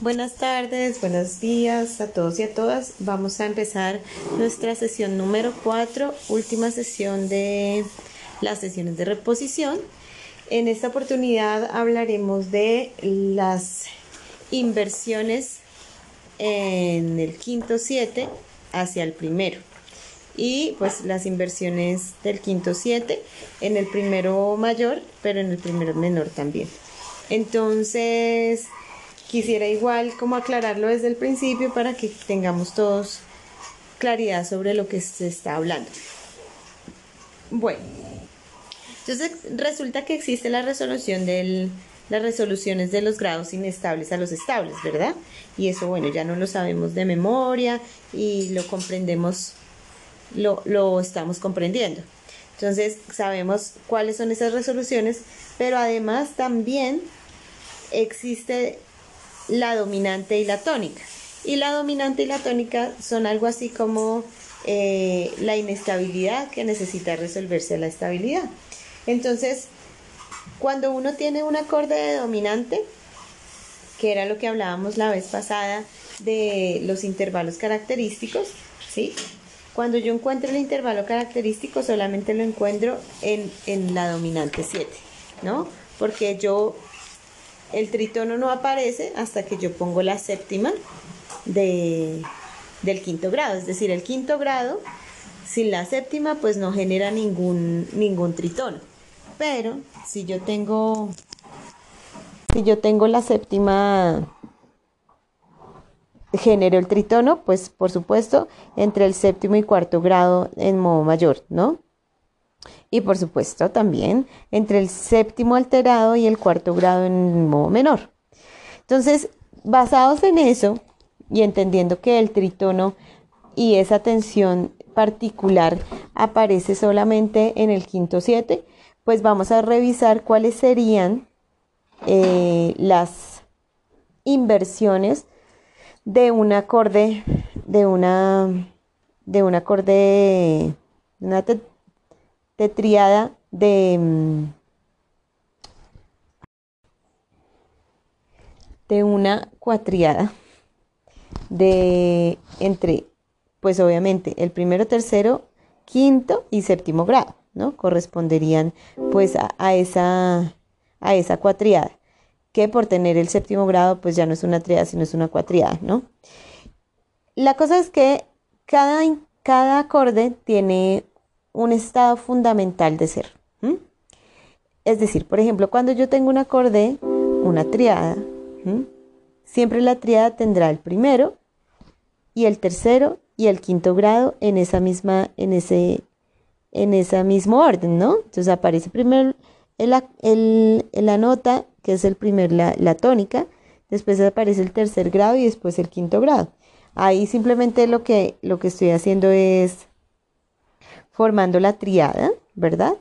Buenas tardes, buenos días a todos y a todas. Vamos a empezar nuestra sesión número 4, última sesión de las sesiones de reposición. En esta oportunidad hablaremos de las inversiones en el quinto 7 hacia el primero y pues las inversiones del quinto 7 en el primero mayor, pero en el primero menor también. Entonces, quisiera igual como aclararlo desde el principio para que tengamos todos claridad sobre lo que se está hablando. Bueno, entonces resulta que existe la resolución de las resoluciones de los grados inestables a los estables, ¿verdad? Y eso, bueno, ya no lo sabemos de memoria y lo comprendemos, lo, lo estamos comprendiendo. Entonces sabemos cuáles son esas resoluciones, pero además también existe la dominante y la tónica. Y la dominante y la tónica son algo así como eh, la inestabilidad que necesita resolverse la estabilidad. Entonces, cuando uno tiene un acorde de dominante, que era lo que hablábamos la vez pasada de los intervalos característicos, ¿sí? Cuando yo encuentro el intervalo característico, solamente lo encuentro en, en la dominante 7, ¿no? Porque yo el tritono no aparece hasta que yo pongo la séptima de, del quinto grado, es decir, el quinto grado sin la séptima pues no genera ningún, ningún tritono. Pero si yo tengo si yo tengo la séptima genero el tritono, pues por supuesto entre el séptimo y cuarto grado en modo mayor, ¿no? Y por supuesto también entre el séptimo alterado y el cuarto grado en modo menor. Entonces, basados en eso y entendiendo que el tritono y esa tensión particular aparece solamente en el quinto 7, pues vamos a revisar cuáles serían eh, las inversiones de un acorde, de una, de un acorde, una de triada de, mm, de una cuatriada de entre, pues obviamente, el primero, tercero, quinto y séptimo grado, ¿no? Corresponderían pues a, esa, a esa cuatriada, que por tener el séptimo grado pues ya no es una triada, sino es una cuatriada, ¿no? La cosa es que cada, cada acorde tiene un estado fundamental de ser. Es decir, por ejemplo, cuando yo tengo un acorde, una triada, siempre la triada tendrá el primero y el tercero y el quinto grado en esa misma, en ese, en mismo orden, ¿no? Entonces aparece primero el, la nota, que es el primer, la, la tónica, después aparece el tercer grado y después el quinto grado. Ahí simplemente lo que, lo que estoy haciendo es formando la triada, ¿verdad?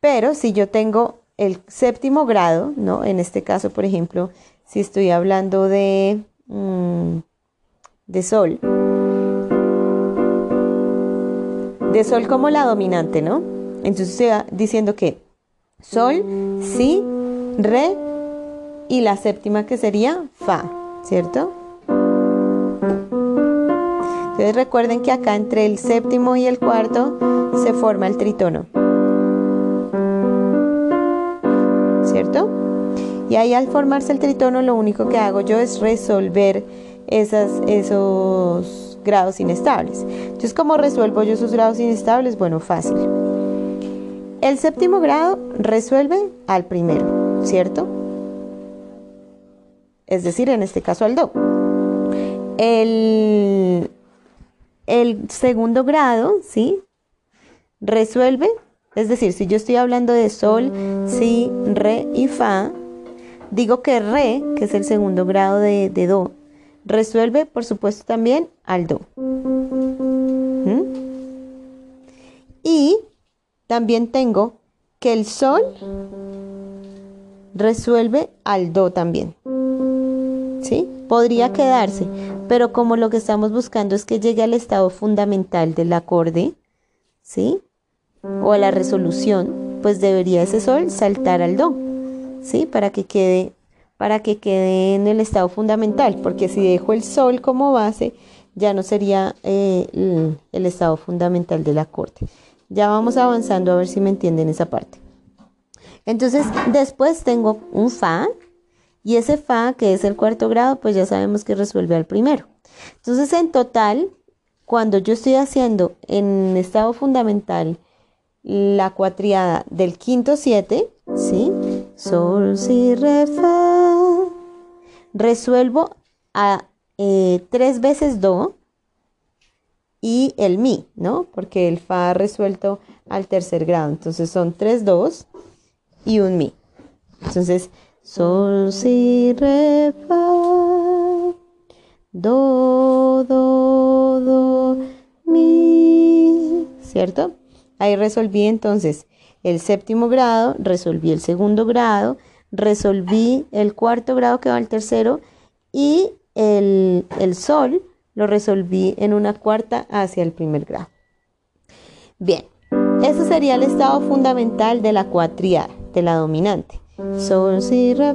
Pero si yo tengo el séptimo grado, ¿no? En este caso, por ejemplo, si estoy hablando de, mm, de sol, de sol como la dominante, ¿no? Entonces estoy diciendo que sol, si, re y la séptima que sería fa, ¿cierto? Recuerden que acá entre el séptimo y el cuarto se forma el tritono. ¿Cierto? Y ahí al formarse el tritono lo único que hago yo es resolver esos grados inestables. Entonces, ¿cómo resuelvo yo esos grados inestables? Bueno, fácil. El séptimo grado resuelve al primero, ¿cierto? Es decir, en este caso al do. El el segundo grado, ¿sí? Resuelve, es decir, si yo estoy hablando de sol, si, re y fa, digo que re, que es el segundo grado de, do, resuelve, por supuesto, también al do. ¿Mm? Y también tengo que el sol resuelve al do también. ¿Sí? Podría quedarse, pero como lo que estamos buscando es que llegue al estado fundamental del acorde, ¿sí? O a la resolución, pues debería ese sol saltar al do, ¿sí? Para que quede, para que quede en el estado fundamental, porque si dejo el sol como base, ya no sería eh, el, el estado fundamental del acorde. Ya vamos avanzando a ver si me entienden esa parte. Entonces, después tengo un fa, y ese fa, que es el cuarto grado, pues ya sabemos que resuelve al primero. Entonces, en total, cuando yo estoy haciendo en estado fundamental la cuatriada del quinto siete, ¿sí? Sol, si, re, fa. Resuelvo a eh, tres veces do y el mi, ¿no? Porque el fa resuelto al tercer grado. Entonces son tres dos y un mi. Entonces, sol, si, re, fa. Do, do, do, mi. ¿Cierto? Ahí resolví entonces el séptimo grado, resolví el segundo grado, resolví el cuarto grado que va al tercero y el, sol lo resolví en una cuarta hacia el primer grado. Bien, ese sería el estado fundamental de la cuatriada, de la dominante. Sol, si, re.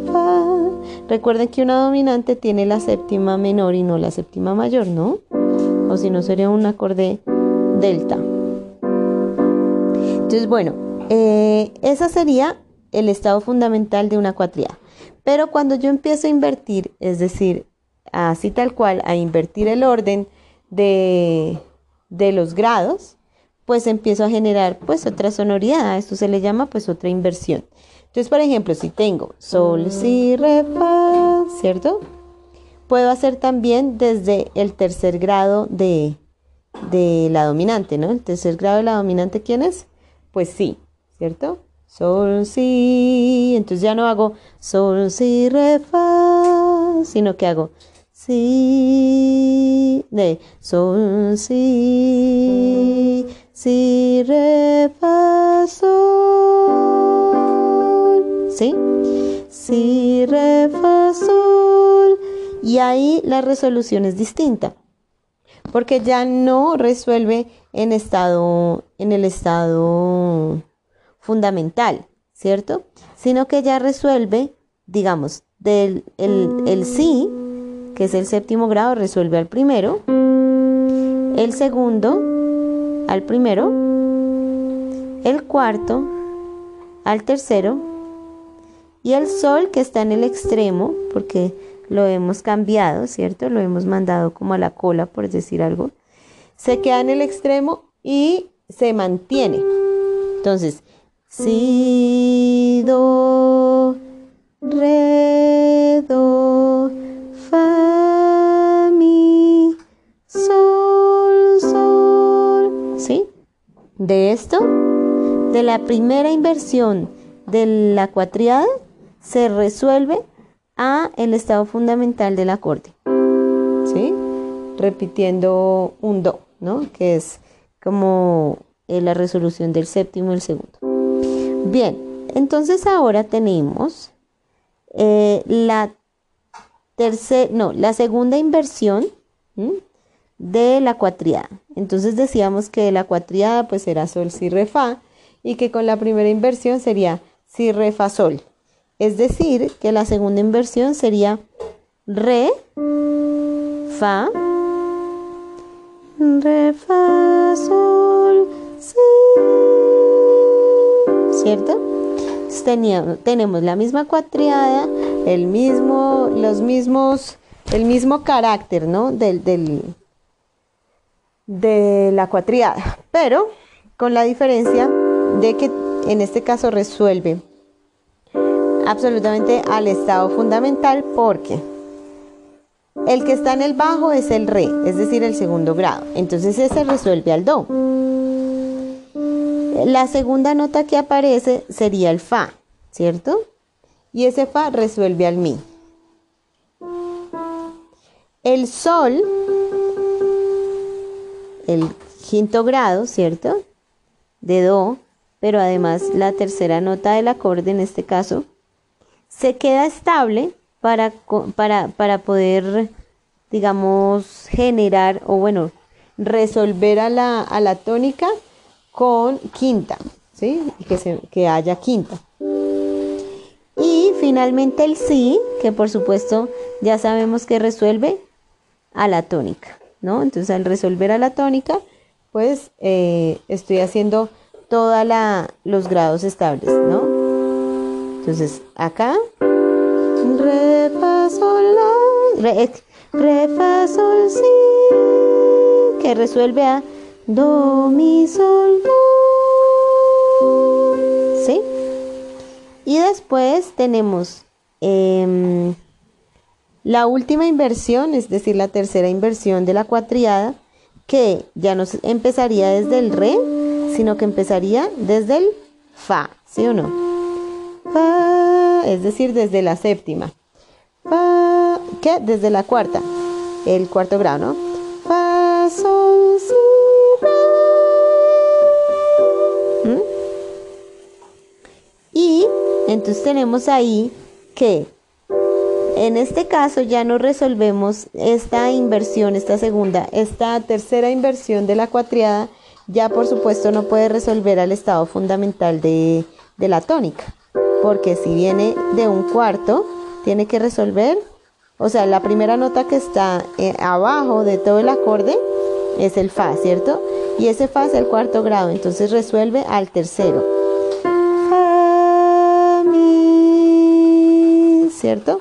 Recuerden que una dominante tiene la séptima menor y no la séptima mayor, ¿no? O si no sería un acorde delta. Entonces, bueno, eh, ese sería el estado fundamental de una cuatriada. Pero cuando yo empiezo a invertir, es decir, así tal cual, a invertir el orden de, de los grados, pues empiezo a generar pues otra sonoridad. Esto se le llama pues otra inversión. Entonces, por ejemplo, si tengo sol, si, re, fa, ¿cierto? Puedo hacer también desde el tercer grado de, de la dominante, ¿no? El tercer grado de la dominante, ¿quién es? pues sí, ¿cierto? Sol, si, entonces ya no hago sol, si, re, fa, sino que hago si, de sol, si, si, re, fa, sol, ¿sí? Si, re, fa, sol, y ahí la resolución es distinta porque ya no resuelve en estado en el estado fundamental, ¿cierto? Sino que ya resuelve, digamos, del el, el sí, que es el séptimo grado, resuelve al primero, el segundo al primero, el cuarto al tercero y el sol que está en el extremo, porque lo hemos cambiado, ¿cierto? Lo hemos mandado como a la cola, por decir algo. Se queda en el extremo y se mantiene. Entonces, si, do, re, do, fa, mi, sol, sol. ¿Sí? De esto, de la primera inversión de la cuatriada, se resuelve a el estado fundamental del acorde. ¿Sí? Repitiendo un do, ¿no? Que es como eh, la resolución del séptimo y el segundo. Bien, entonces ahora tenemos eh, la tercera, no, la segunda inversión de la cuatriada. Entonces decíamos que la cuatriada pues era sol, si, re, fa y que con la primera inversión sería si, re, fa, sol. Es decir, que la segunda inversión sería re, fa, re, fa, sol, si. ¿Cierto? tenemos la misma cuatriada, el mismo, los mismos, el mismo carácter, ¿no? Del, del, de la cuatriada, pero con la diferencia de que en este caso resuelve absolutamente al estado fundamental porque el que está en el bajo es el re, es decir, el segundo grado. Entonces ese resuelve al do. La segunda nota que aparece sería el fa, ¿cierto? Y ese fa resuelve al mi. El sol, el quinto grado, ¿cierto? De do, pero además la tercera nota del acorde en este caso se queda estable para, para, poder, digamos, generar o bueno, resolver a la, a la tónica con quinta, ¿sí? Y que, se, que haya quinta. Y finalmente el sí, que por supuesto ya sabemos que resuelve a la tónica, ¿no? Entonces al resolver a la tónica, pues eh, estoy haciendo todos los grados estables, ¿no? Entonces acá, re, fa, sol, la, re, re, fa, sol, si, que resuelve a do, mi, sol, do. ¿Sí? Y después tenemos em, la última inversión, es decir, la tercera inversión de la cuatriada, que ya no empezaría desde el re, sino que empezaría desde el fa, ¿sí o no? Es decir, desde la séptima. ¿qué? Desde la cuarta, el cuarto grado, ¿no? Fa, sol, si, ¿Mm? Y entonces tenemos ahí que en este caso ya no resolvemos esta inversión, esta segunda, esta tercera inversión de la cuatriada, ya por supuesto no puede resolver al estado fundamental de, la tónica, porque si viene de un cuarto, tiene que resolver, o sea, la primera nota que está eh, abajo de todo el acorde es el fa, ¿cierto? Y ese fa es el cuarto grado, entonces resuelve al tercero. Fa, mi, ¿cierto?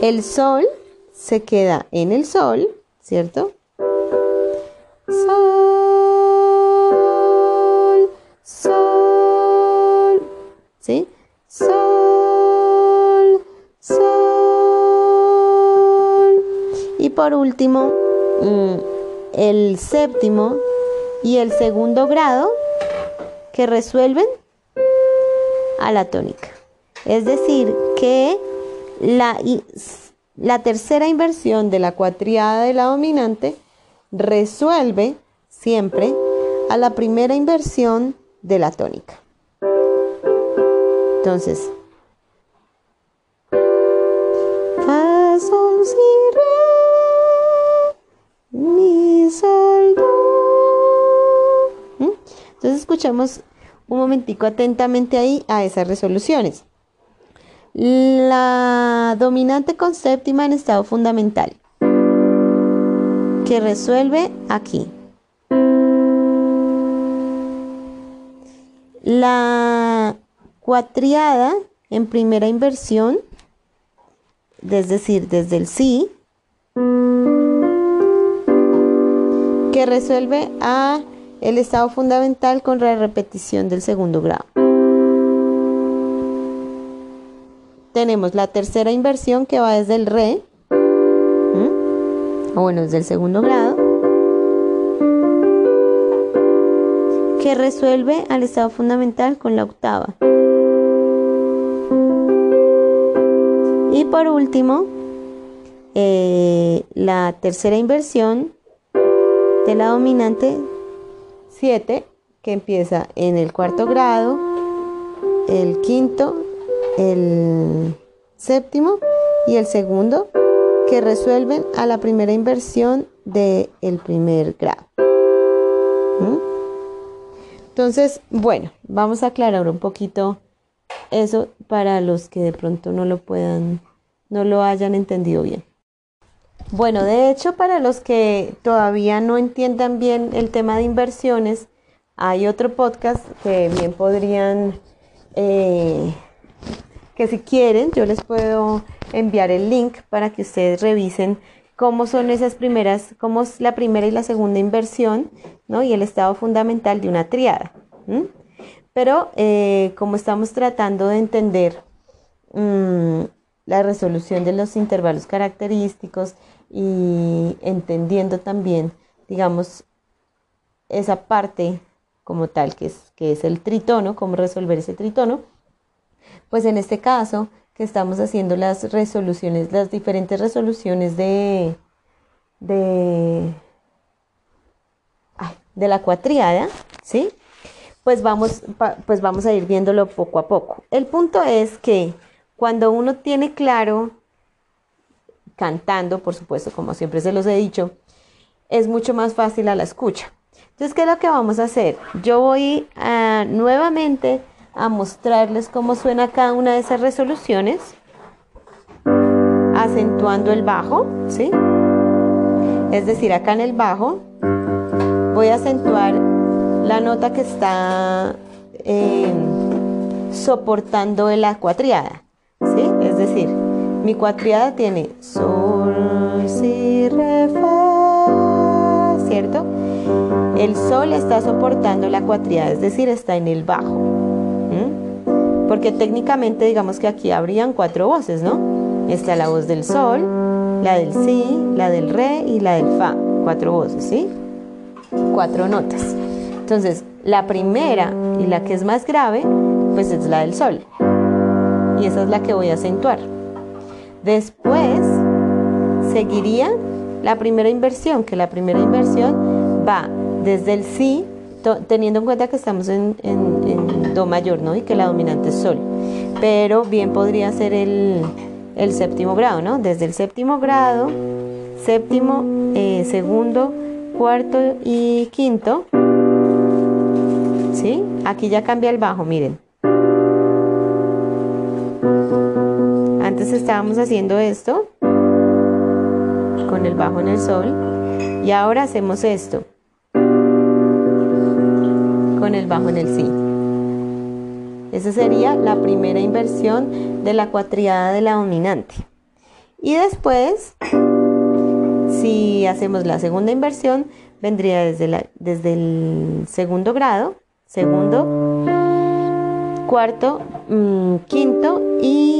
El sol se queda en el sol, ¿cierto? Sol, Sol, sol. Y por último, mm, el séptimo y el segundo grado que resuelven a la tónica. Es decir, que la, la tercera inversión de la cuatriada de la dominante resuelve siempre a la primera inversión de la tónica. Entonces, fa, sol, si, re, mi, sol, do. ¿Mm? Entonces escuchamos un momentico atentamente ahí a esas resoluciones. La dominante con séptima en estado fundamental, que resuelve aquí. La cuatriada en primera inversión, es decir, desde el sí, que resuelve a el estado fundamental con la repetición del segundo grado. tenemos la tercera inversión que va desde el re, o bueno, desde el segundo grado, que resuelve al estado fundamental con la octava. Por último, eh, la tercera inversión de la dominante 7, que empieza en el cuarto grado, el quinto el séptimo y el segundo que resuelven a la primera inversión del el primer grado. ¿Mm? Entonces, bueno, vamos a aclarar un poquito eso para los que de pronto no lo puedan, no lo hayan entendido bien. Bueno, de hecho, para los que todavía no entiendan bien el tema de inversiones, hay otro podcast que bien podrían eh, que si quieren yo les puedo enviar el link para que ustedes revisen cómo son esas primeras, cómo es la primera y la segunda inversión, ¿no? Y el estado fundamental de una triada. Pero eh, como estamos tratando de entender mm, la resolución de los intervalos característicos y entendiendo también, digamos, esa parte como tal, que es, que es el tritono, cómo resolver ese tritono, pues en este caso, que estamos haciendo las resoluciones, las diferentes resoluciones de, de, de la cuatriada, ¿sí? Pues vamos, pues vamos a ir viéndolo poco a poco. El punto es que cuando uno tiene claro, cantando, por supuesto, como siempre se los he dicho, es mucho más fácil a la escucha. Entonces, ¿qué es lo que vamos a hacer? Yo voy nuevamente a mostrarles cómo suena cada una de esas resoluciones, acentuando el bajo, ¿sí? Es decir, acá en el bajo voy a acentuar la nota que está eh, soportando la cuatriada, ¿sí? Es decir, mi cuatriada tiene sol, si, re, fa, ¿cierto? El sol está soportando la cuatriada, es decir, está en el bajo. Porque técnicamente digamos que aquí habrían cuatro voces, ¿no? Está la voz del sol, la del si, la del re y la del fa. Cuatro voces, ¿sí? Cuatro notas. Entonces, la primera y la que es más grave, pues es la del sol. Y esa es la que voy a acentuar. Después seguiría la primera inversión, que la primera inversión va desde el si, teniendo en cuenta que estamos en, do mayor, ¿no? Y que la dominante es sol. Pero bien podría ser el, el séptimo grado, ¿no? Desde el séptimo grado, séptimo, eh, segundo, cuarto y quinto. ¿Sí? Aquí ya cambia el bajo, miren. Estábamos haciendo esto con el bajo en el sol y ahora hacemos esto con el bajo en el si. Esa sería la primera inversión de la cuatriada de la dominante. Y después, si hacemos la segunda inversión, vendría desde, desde el segundo grado, segundo, cuarto, mm, quinto y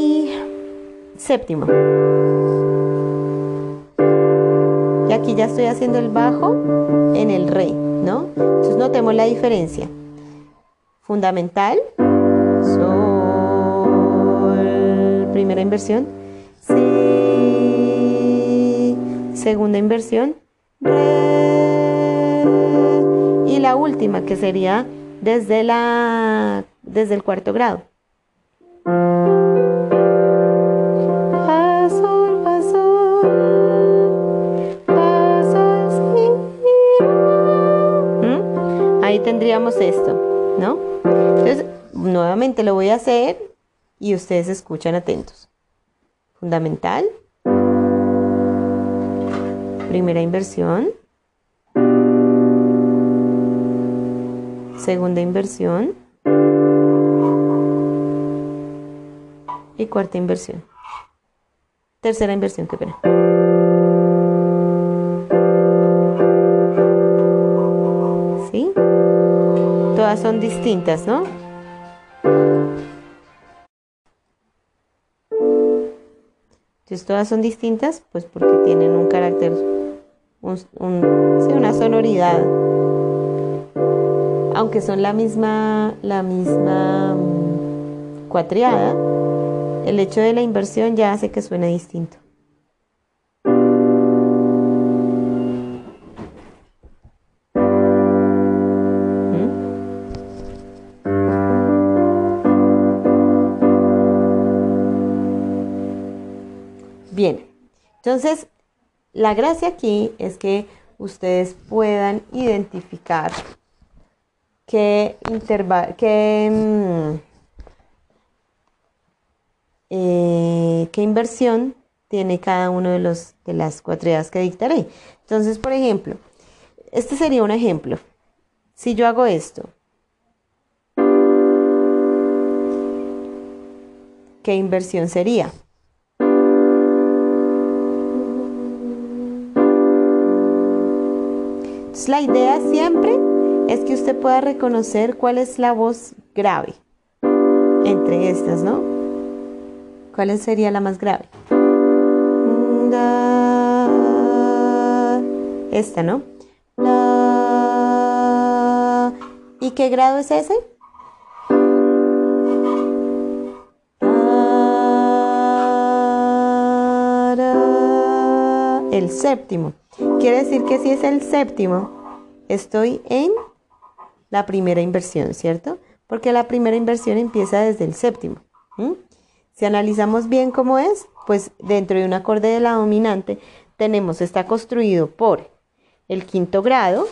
séptimo. Y aquí ya estoy haciendo el bajo en el re, ¿no? Entonces notemos la diferencia. Fundamental, primera inversión, si, segunda inversión, re, y la última que sería desde, la, desde el cuarto grado. Tendríamos esto, ¿no? Entonces, nuevamente lo voy a hacer y ustedes escuchan atentos. Fundamental. Primera inversión. Segunda inversión. Y cuarta inversión. Tercera inversión, qué pena. Todas son distintas, ¿no? Entonces todas son distintas, pues porque tienen un carácter, una sonoridad, aunque son la misma, la misma mm, cuatriada, el hecho de la inversión ya hace que suene distinto. Bien, entonces la gracia aquí es que ustedes puedan identificar qué, qué, mm, eh, qué inversión tiene cada uno de, los, de las cuatriadas que dictaré. Entonces, por ejemplo, este sería un ejemplo. Si yo hago esto, ¿qué inversión sería? La idea siempre es que usted pueda reconocer cuál es la voz grave entre estas, ¿no? ¿Cuál sería la más grave? Esta, ¿no? ¿Y qué grado es ese? El séptimo. Quiere decir que si es el séptimo, estoy en la primera inversión, ¿cierto? Porque la primera inversión empieza desde el séptimo. Si analizamos bien cómo es, pues dentro de un acorde de la dominante tenemos, está construido por el quinto grado,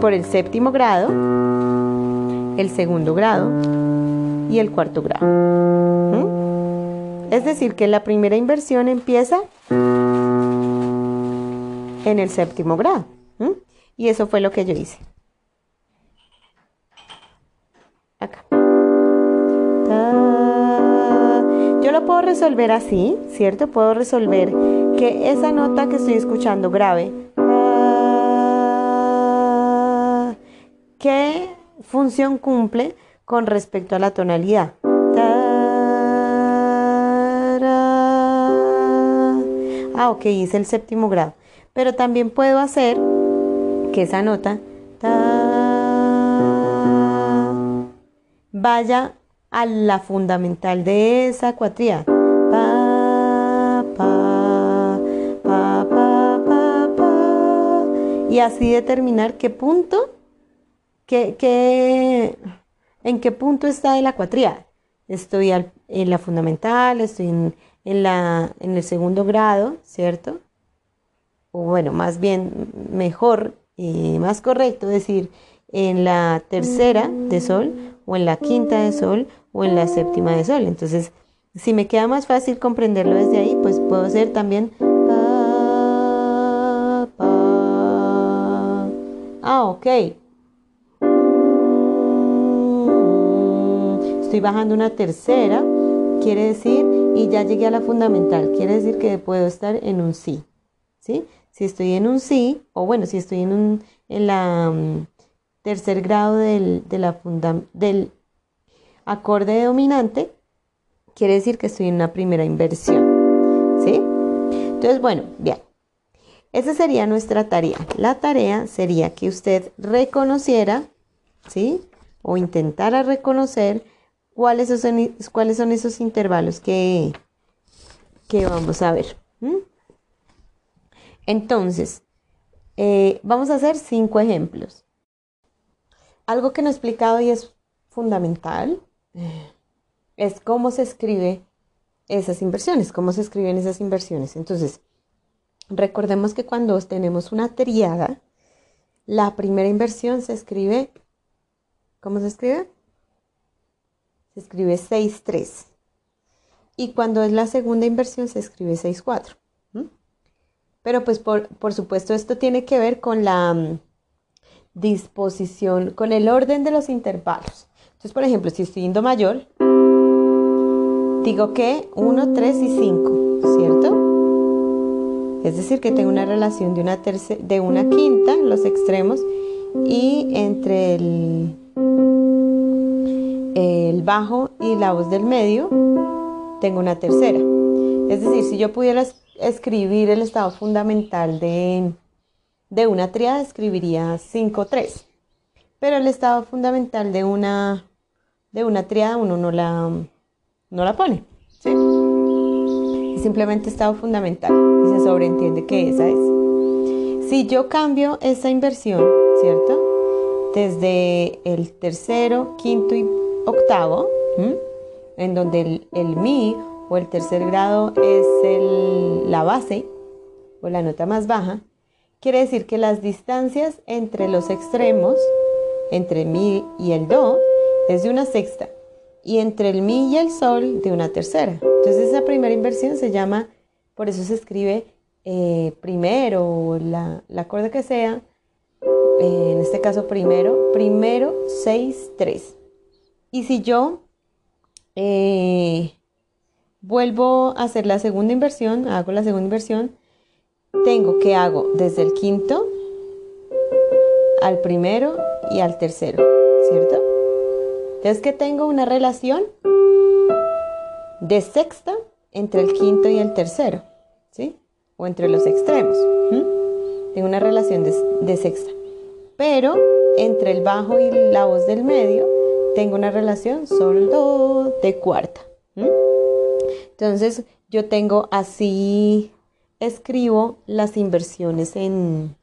por el séptimo grado, el segundo grado y el cuarto grado. Es decir, que la primera inversión empieza en el séptimo grado. Y eso fue lo que yo hice. Acá. Yo lo puedo resolver así, ¿cierto? Puedo resolver que esa nota que estoy escuchando grave, ¿qué función cumple con respecto a la tonalidad? Ah, ok, es el séptimo grado. Pero también puedo hacer que esa nota vaya a la fundamental de esa cuatría. y así determinar qué punto, qué, en qué punto está la cuatría. Estoy en la fundamental, estoy en, la, en el segundo grado, ¿cierto? O bueno, más bien mejor y más correcto decir en la tercera de sol o en la quinta de sol o en la séptima de sol. Entonces, si me queda más fácil comprenderlo desde ahí, pues puedo hacer también Ah, ok. Estoy bajando una tercera, quiere decir, y ya llegué a la fundamental, quiere decir que puedo estar en un sí. ¿Sí? Si estoy en un sí, o bueno, si estoy en un en la mm, tercer grado del, de la del acorde dominante, quiere decir que estoy en una primera inversión. ¿Sí? Entonces, bueno, bien. Esa sería nuestra tarea. La tarea sería que usted reconociera, ¿sí? O intentara reconocer cuáles son, cuáles son esos intervalos que, que vamos a ver. Entonces, eh, vamos a hacer cinco ejemplos. Algo que no he explicado y es fundamental es cómo se escribe esas inversiones, cómo se escriben esas inversiones. Entonces, recordemos que cuando tenemos una triada, la primera inversión se escribe, ¿cómo se escribe? Se escribe 6-3. Y cuando es la segunda inversión se escribe 6-4. Pero pues por, supuesto esto tiene que ver con la mm, disposición, con el orden de los intervalos. Entonces, por ejemplo, si estoy en Do mayor, digo que 1, 3 y 5, ¿cierto? Es decir, que tengo una relación de una, de una quinta los extremos y entre el, el bajo y la voz del medio tengo una tercera. Es decir, si yo pudiera escribir el estado fundamental de, una triada, escribiría 5-3. Pero el estado fundamental de una, de una triada uno no la, no la pone. ¿sí? Simplemente estado fundamental y se sobreentiende que esa es. Si yo cambio esa inversión, ¿cierto? Desde el tercero, quinto y octavo, en donde el mi o el tercer grado es la base o la nota más baja, quiere decir que las distancias entre los extremos, entre mi y el do, es de una sexta y entre el mi y el sol de una tercera. Entonces esa primera inversión se llama, por eso se escribe eh, primero la, la acorde que sea, eh, en este caso primero, primero 6, 3. Y si yo eh, Vuelvo a hacer la segunda inversión, hago la segunda inversión, tengo que hago desde el quinto al primero y al tercero, ¿cierto? Entonces que tengo una relación de sexta entre el quinto y el tercero, ¿sí? O entre los extremos. Tengo una relación de, sexta. Pero entre el bajo y la voz del medio, tengo una relación solo de cuarta. Entonces yo tengo así, escribo las inversiones en,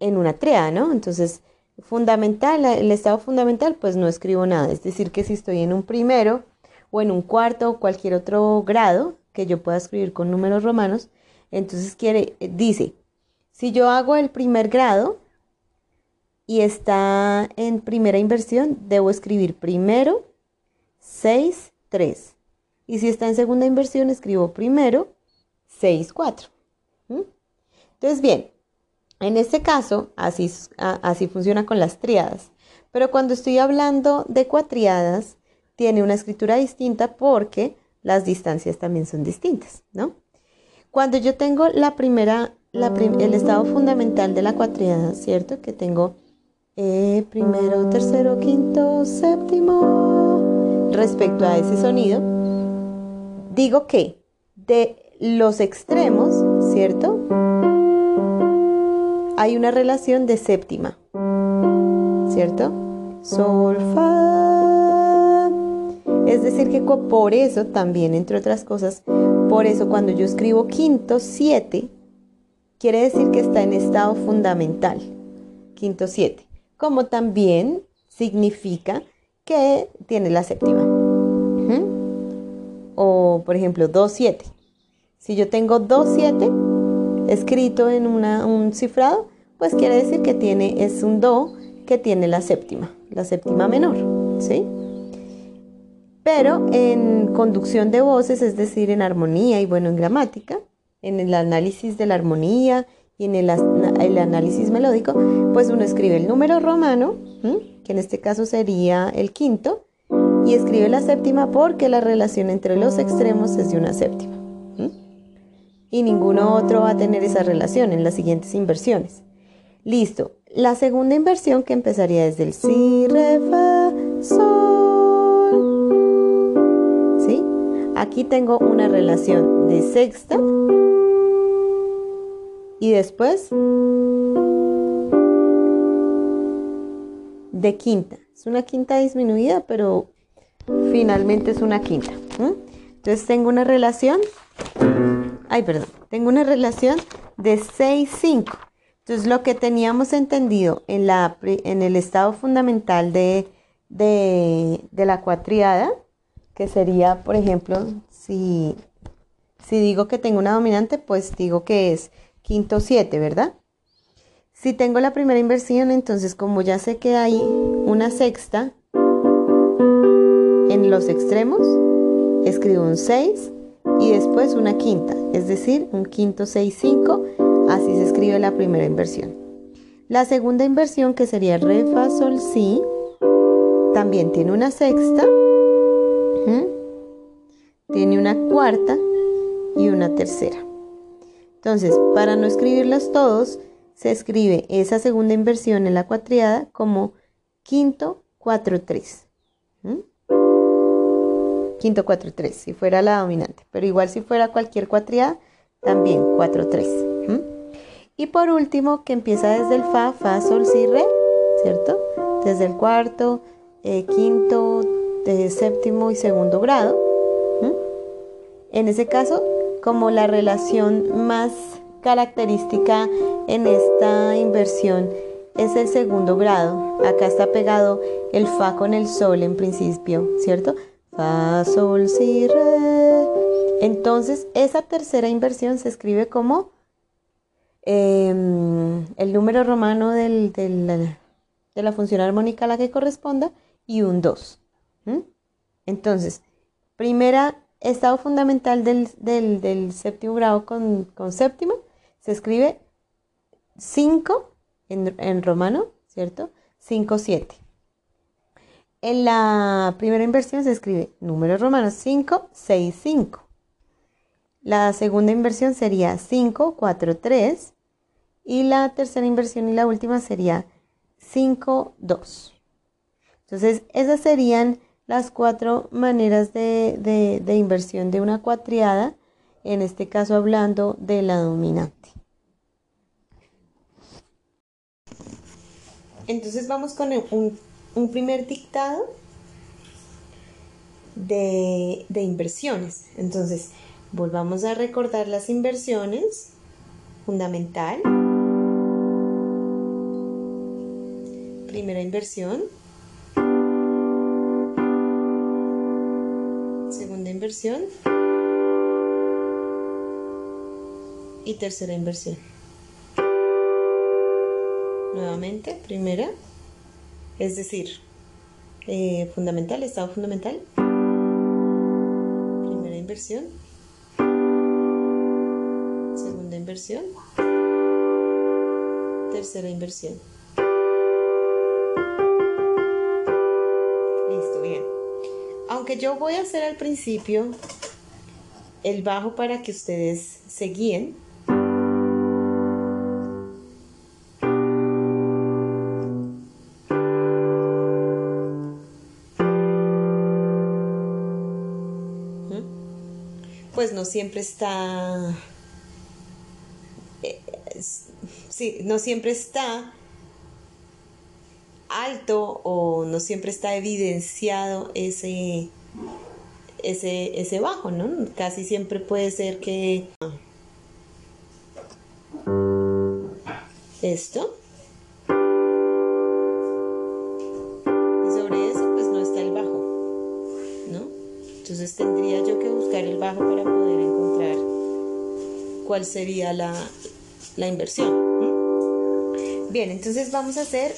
en una tríada, ¿no? Entonces, fundamental, el estado fundamental, pues no escribo nada. Es decir, que si estoy en un primero o en un cuarto o cualquier otro grado que yo pueda escribir con números romanos, entonces quiere, dice, si yo hago el primer grado y está en primera inversión, debo escribir primero 6, 3. Y si está en segunda inversión, escribo primero 6, 4. Entonces, bien, en este caso, así, así funciona con las triadas. Pero cuando estoy hablando de cuatriadas, tiene una escritura distinta porque las distancias también son distintas, ¿no? Cuando yo tengo la primera, el estado fundamental de la cuatriada, ¿cierto? Que tengo eh, primero, tercero, quinto, séptimo, respecto a ese sonido, digo que de los extremos, ¿cierto? Hay una relación de séptima, ¿cierto? Sol, fa. Es decir, que por eso también, entre otras cosas, por eso cuando yo escribo quinto, siete, quiere decir que está en estado fundamental. Quinto, siete. Como también significa que tiene la séptima. O, por ejemplo, 2, 7. Si yo tengo 2, 7 escrito en un cifrado, pues quiere decir que tiene, es un do que tiene la séptima, la séptima menor, ¿sí? Pero en conducción de voces, es decir, en armonía y bueno, en gramática, en el análisis de la armonía y en el, análisis melódico, pues uno escribe el número romano, que en este caso sería el quinto, y escribe la séptima porque la relación entre los extremos es de una séptima. Y ninguno otro va a tener esa relación en las siguientes inversiones. Listo. La segunda inversión que empezaría desde el si, re, fa, sol. ¿Sí? Aquí tengo una relación de sexta y después de quinta. Es una quinta disminuida, pero finalmente es una quinta. Entonces tengo una relación, ay, perdón, tengo una relación de 6, 5. Entonces, lo que teníamos entendido en, la, en el estado fundamental de, de, la cuatriada, que sería, por ejemplo, si, si digo que tengo una dominante, pues digo que es quinto 7, ¿verdad? Si tengo la primera inversión, entonces como ya sé que hay una sexta en los extremos, escribo un 6 y después una quinta, es decir, un quinto 6, 5 Así se escribe la primera inversión. La segunda inversión, que sería re, fa, sol, si, también tiene una sexta, tiene una cuarta y una tercera. Entonces, para no escribirlas todos, se escribe esa segunda inversión en la cuatriada como quinto 4 3. Quinto 4 3, si fuera la dominante. Pero igual si fuera cualquier cuatriada, también 4 3. Y por último, que empieza desde el Fa, Fa, Sol, Si, Re, ¿cierto? Desde el cuarto, eh, quinto, séptimo y segundo grado. En ese caso, como la relación más característica en esta inversión es el segundo grado. Acá está pegado el Fa con el Sol en principio, ¿cierto? Fa, Sol, Si, Re. Entonces, esa tercera inversión se escribe como Em, el número romano de la función armónica a la que corresponda y un 2. Entonces, primera estado fundamental del, séptimo grado con, con, séptima se escribe 5 en, en, romano, ¿cierto? 5, 7. En la primera inversión se escribe número romano 5, 6, 5. La segunda inversión sería 5, 4, 3. Y la tercera inversión y la última sería 5, 2. Entonces, esas serían las cuatro maneras de, inversión de una cuatriada, en este caso hablando de la dominante. Entonces vamos con un, un primer dictado de, de, inversiones. Entonces, volvamos a recordar las inversiones. Fundamental. primera inversión. Segunda inversión. Y tercera inversión. Nuevamente, primera. Es decir, eh, fundamental, estado fundamental. Primera inversión. Segunda inversión. Tercera inversión. Listo, bien. Aunque yo voy a hacer al principio el bajo para que ustedes se guíen. Siempre está... eh, sí, no siempre está alto o no siempre está evidenciado ese ese, ese bajo, ¿no? Casi siempre puede ser que esto cuál sería la, la inversión. Bien, entonces vamos a hacer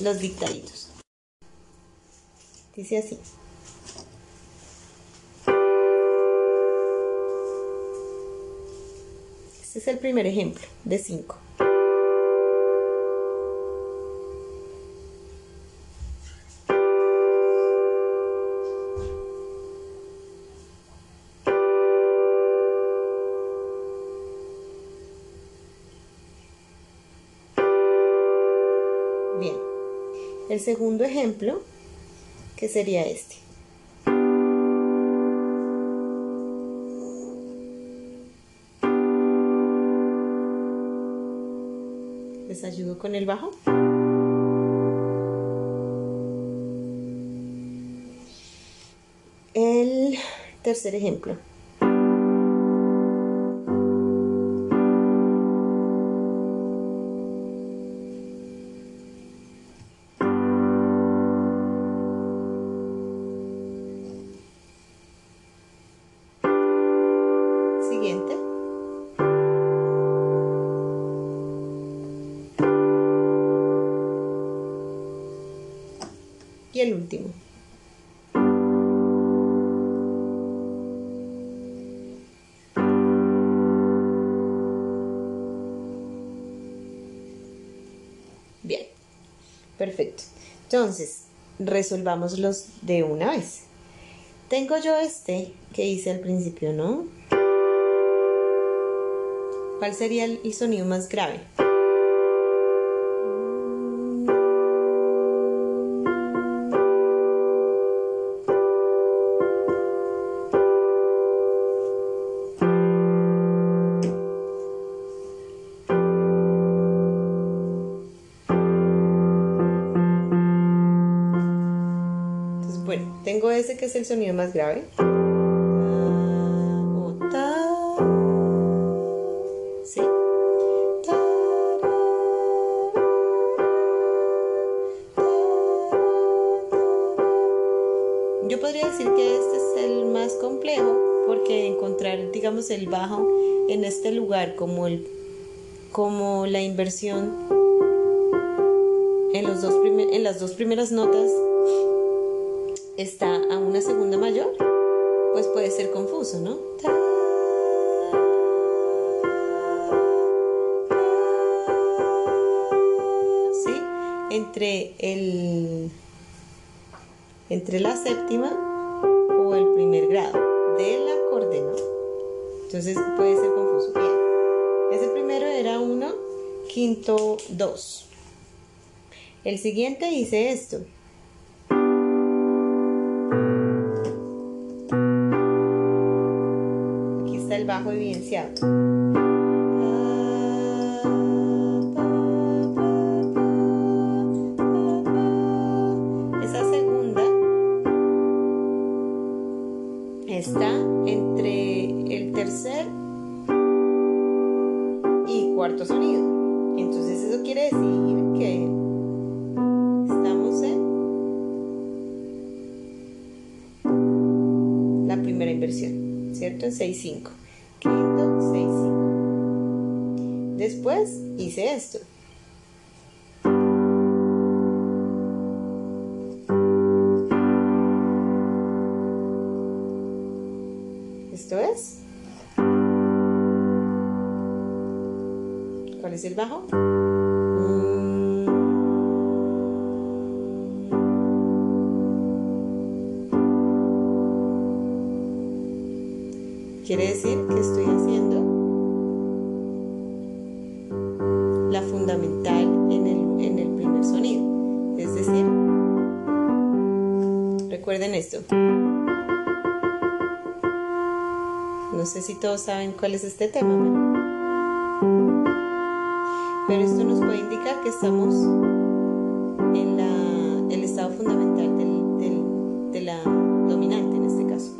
los dictaditos. Dice así. Este es el primer ejemplo de 5. El segundo ejemplo, que sería este. ¿Les ayudo con el bajo? El tercer ejemplo. Entonces, resolvámoslos de una vez. Tengo yo este que hice al principio, ¿no? ¿Cuál sería el, sonido más grave? Es el sonido más grave. Yo podría decir que este es el más complejo porque encontrar, digamos, el bajo en este lugar como el como la inversión en, los dos en las dos primeras notas está a una segunda mayor, pues puede ser confuso, ¿no? ¿Sí? Entre el entre la séptima o el primer grado del acorde, ¿no? Entonces puede ser confuso. Bien. Ese primero era uno, quinto, dos. El siguiente hice esto. Aquí está el bajo evidenciado. Si todos saben cuál es este tema, pero, esto nos puede indicar que estamos en la, el estado fundamental de la dominante en este caso.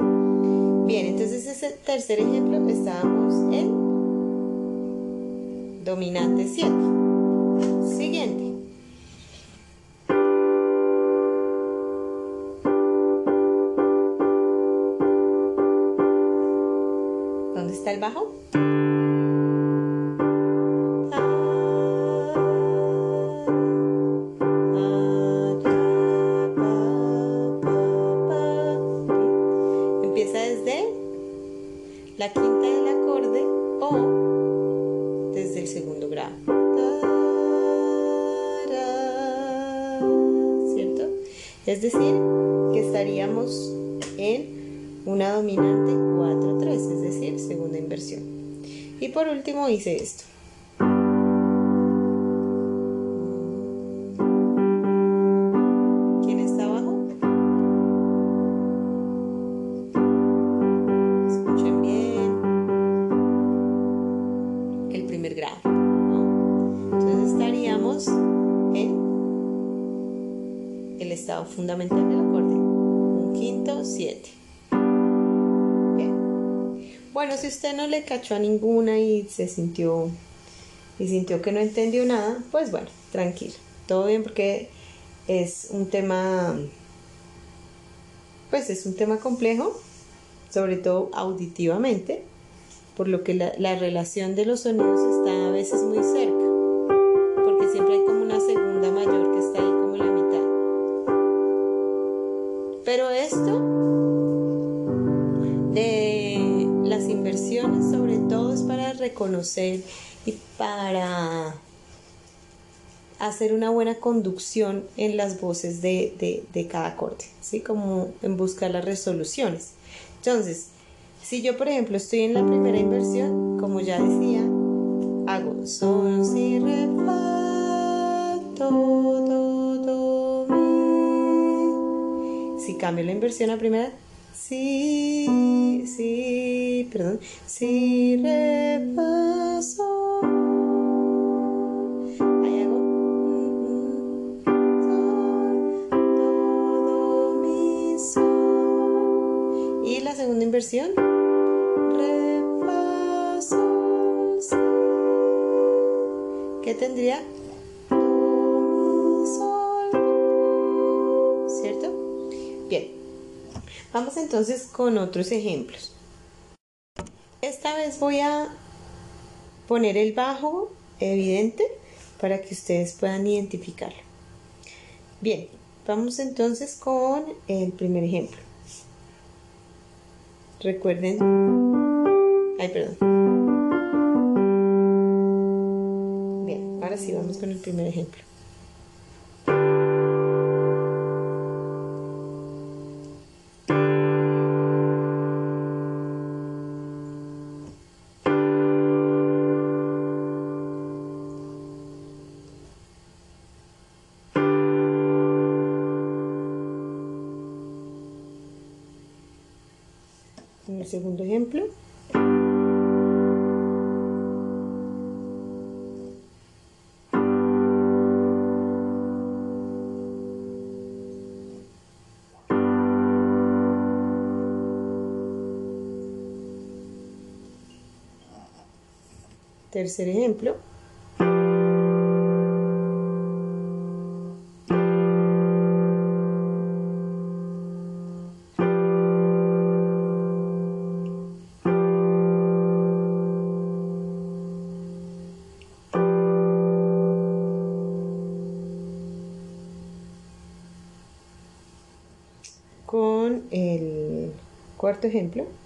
Bien, entonces ese tercer ejemplo estábamos en dominante 7. Por último hice esto. ¿Quién está abajo? Escuchen bien. El primer grado. Entonces estaríamos en el estado fundamental Bueno, si usted no le cachó a ninguna y se sintió y sintió que no entendió nada, pues bueno, tranquilo, todo bien porque es un tema pues es un tema complejo, sobre todo auditivamente, por lo que la, la relación de los sonidos está a veces muy cerca, y para hacer una buena conducción en las voces de, cada acorde, ¿sí? Como en buscar las resoluciones. Entonces, si yo, por ejemplo, estoy en la primera inversión, como ya decía, hago sol, si, re, fa, mi. Si cambio la inversión a primera, si, si, perdón, si, re, fa, sol. Ahí hago sol, do, mi, sol. Y la segunda inversión, re, fa, sol, si. ¿Qué tendría? Vamos entonces con otros ejemplos. Esta vez voy a poner el bajo evidente para que ustedes puedan identificarlo. Bien, vamos entonces con el primer ejemplo. Recuerden... Ay, perdón. Bien, ahora sí vamos con el primer ejemplo. El segundo ejemplo. Tercer ejemplo. Cuarto ejemplo.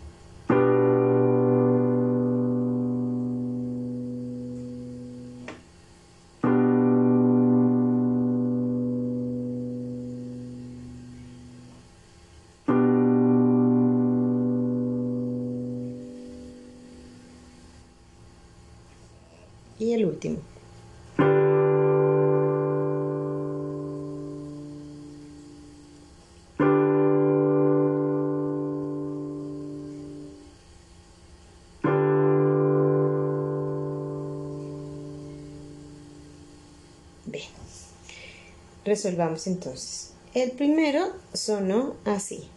Resolvamos entonces. El primero sonó así.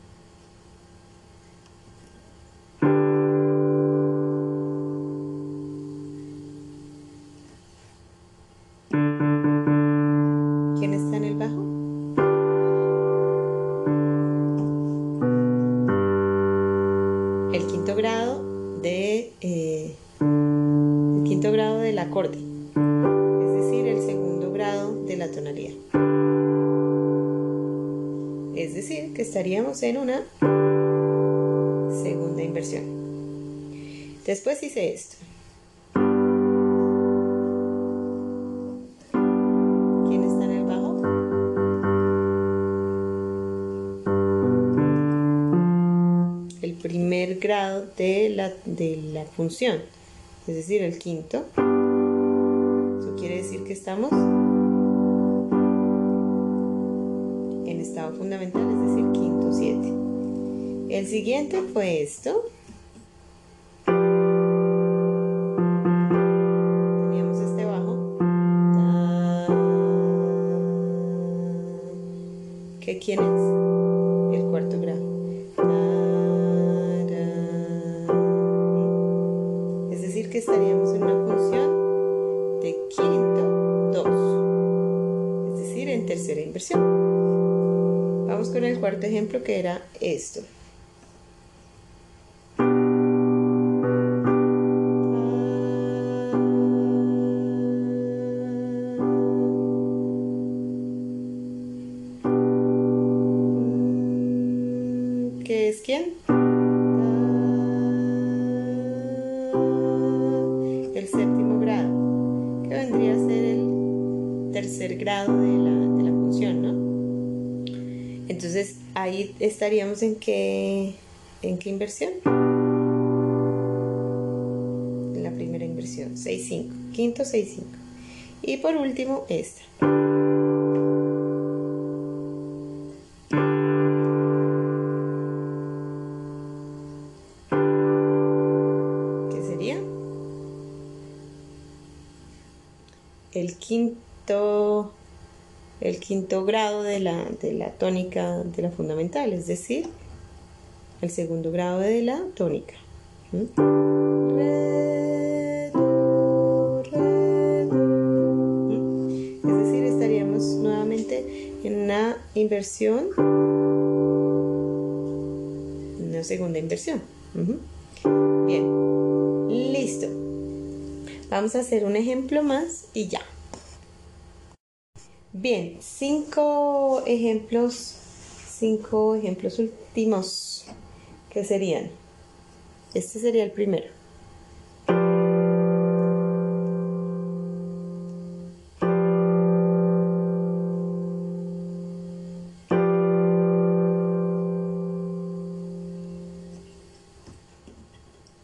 En una segunda inversión. Después hice esto. ¿Quién está en el bajo? El primer grado de la, de la función, es decir, el quinto. Eso quiere decir que estamos en estado fundamental, es decir. El siguiente fue esto. Teníamos este bajo. ¿Qué quién es? El cuarto grado. Ra. Es decir, que estaríamos en una función de quinto, dos. Es decir, en tercera inversión. Vamos con el cuarto ejemplo que era esto. Estaríamos en qué, en qué inversión? En la primera inversión, 6-5, quinto 6-5. Y por último, esta. ¿Qué sería? El quinto, quinto grado de la, de la tónica de la fundamental, es decir, el segundo grado de la tónica. ¿Mm? Re, do. ¿Mm? Es decir, estaríamos nuevamente en una inversión, una segunda inversión. Ujú. Bien, listo. Vamos a hacer un ejemplo más y ya. Bien, cinco ejemplos, cinco ejemplos últimos que serían. Este sería el primero.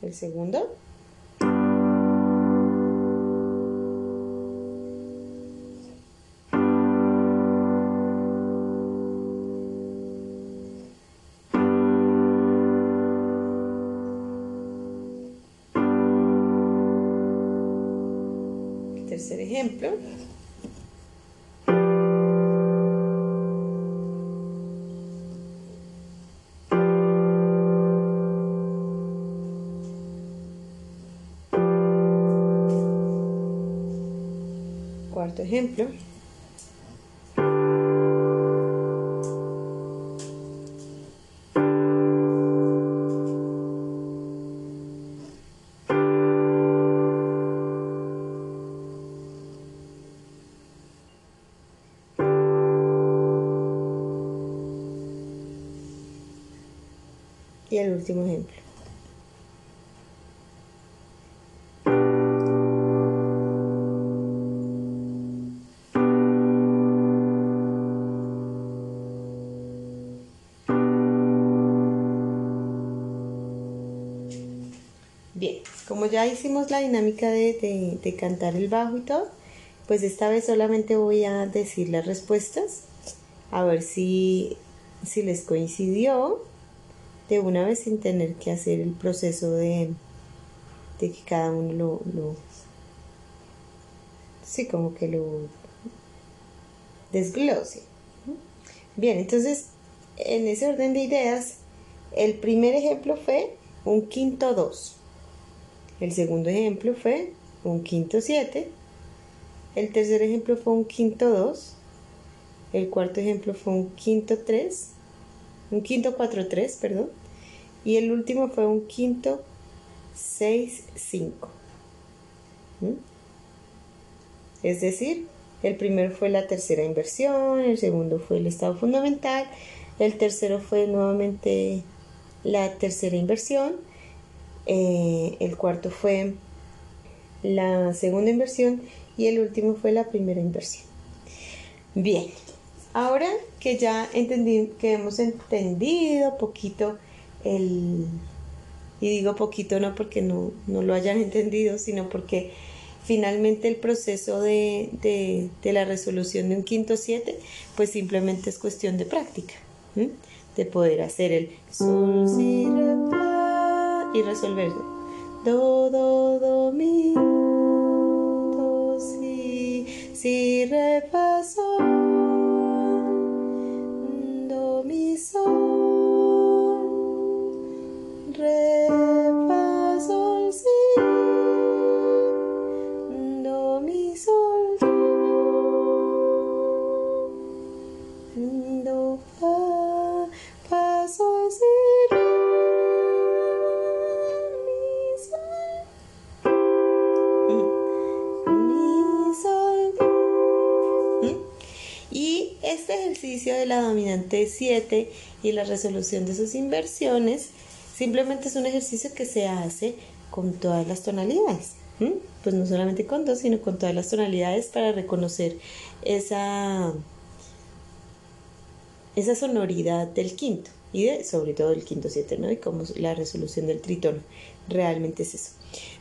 El segundo. Ejemplo. Y el último ejemplo. Hicimos la dinámica de, de, cantar el bajo y todo, pues esta vez solamente voy a decir las respuestas, a ver si, si les coincidió de una vez sin tener que hacer el proceso de, de que cada uno lo, lo, sí, como que lo desglose. Bien, entonces, en ese orden de ideas, el primer ejemplo fue un quinto 2. El segundo ejemplo fue un quinto 7. El tercer ejemplo fue un quinto 2. El cuarto ejemplo fue un quinto 3. Un quinto 4 3, perdón. Y el último fue un quinto 6 5. ¿Mm? Es decir, el primero fue la tercera inversión, el segundo fue el estado fundamental, el tercero fue nuevamente la tercera inversión, eh, el cuarto fue la segunda inversión y el último fue la primera inversión. Bien, ahora que ya entendí, que hemos entendido poquito el, y digo poquito no porque no, no lo hayan entendido, sino porque finalmente el proceso de, de, la resolución de un quinto siete, pues simplemente es cuestión de práctica, de poder hacer el sol, si, re, y resolver do, do, do, mi, do, si, si, re, fa, do, mi, sol, la dominante 7 y la resolución de sus inversiones simplemente es un ejercicio que se hace con todas las tonalidades. Pues no solamente con dos, sino con todas las tonalidades para reconocer esa, esa sonoridad del quinto y de, sobre todo el quinto 7, ¿no? Y como la resolución del tritono. Realmente es eso.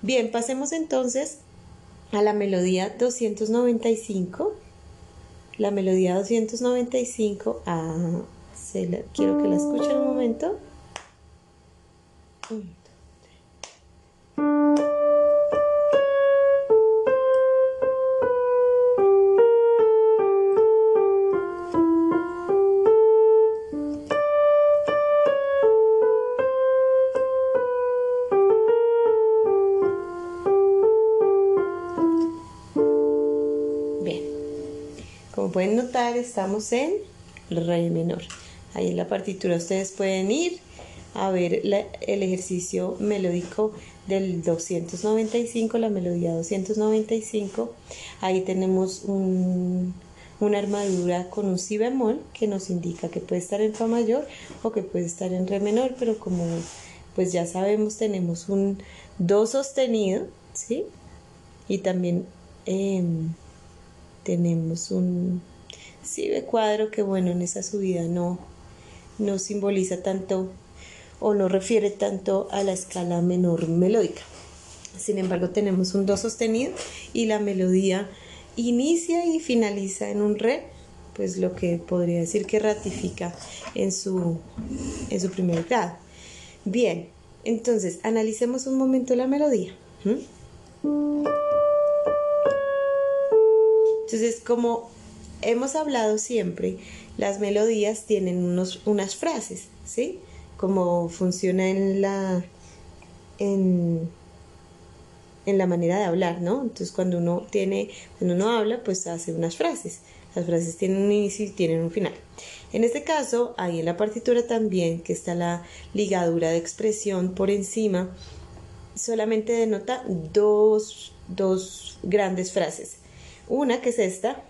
Bien, pasemos entonces a la melodía 295 la melodía 295. Ah, quiero que la escuchen un momento. Pueden notar, estamos en Re menor. Ahí en la partitura ustedes pueden ir a ver el ejercicio melódico del 295, la melodía 295. Ahí tenemos una armadura con un si bemol que nos indica que puede estar en fa mayor o que puede estar en re menor, pero como pues ya sabemos tenemos un do sostenido, ¿sí? Y también em, tenemos un si de cuadro que bueno en esa subida no no simboliza tanto o no refiere tanto a la escala menor melódica. Sin embargo tenemos un do sostenido y la melodía inicia y finaliza en un re pues lo que podría decir que ratifica en su en su primer grado. Bien entonces analicemos un momento la melodía entonces, como hemos hablado siempre, las melodías tienen unos, unas frases, ¿sí? Como funciona en la, en, en la manera de hablar, ¿no? Entonces, cuando uno tiene, cuando uno habla, pues hace unas frases. Las frases tienen un inicio y tienen un final. En este caso, ahí en la partitura también, que está la ligadura de expresión por encima, solamente denota dos, dos grandes frases. Una que es esta.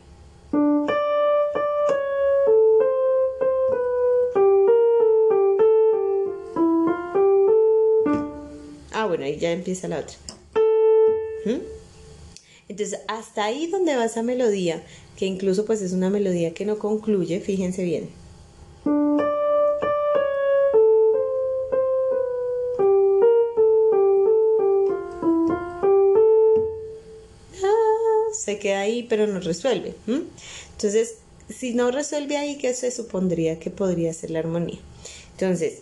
ya empieza la otra. ¿Mm? Entonces, hasta ahí donde va esa melodía, que incluso pues es una melodía que no concluye, fíjense bien. Ah, se queda ahí, pero no resuelve. Entonces, si no resuelve ahí, ¿qué se supondría que podría ser la armonía? Entonces,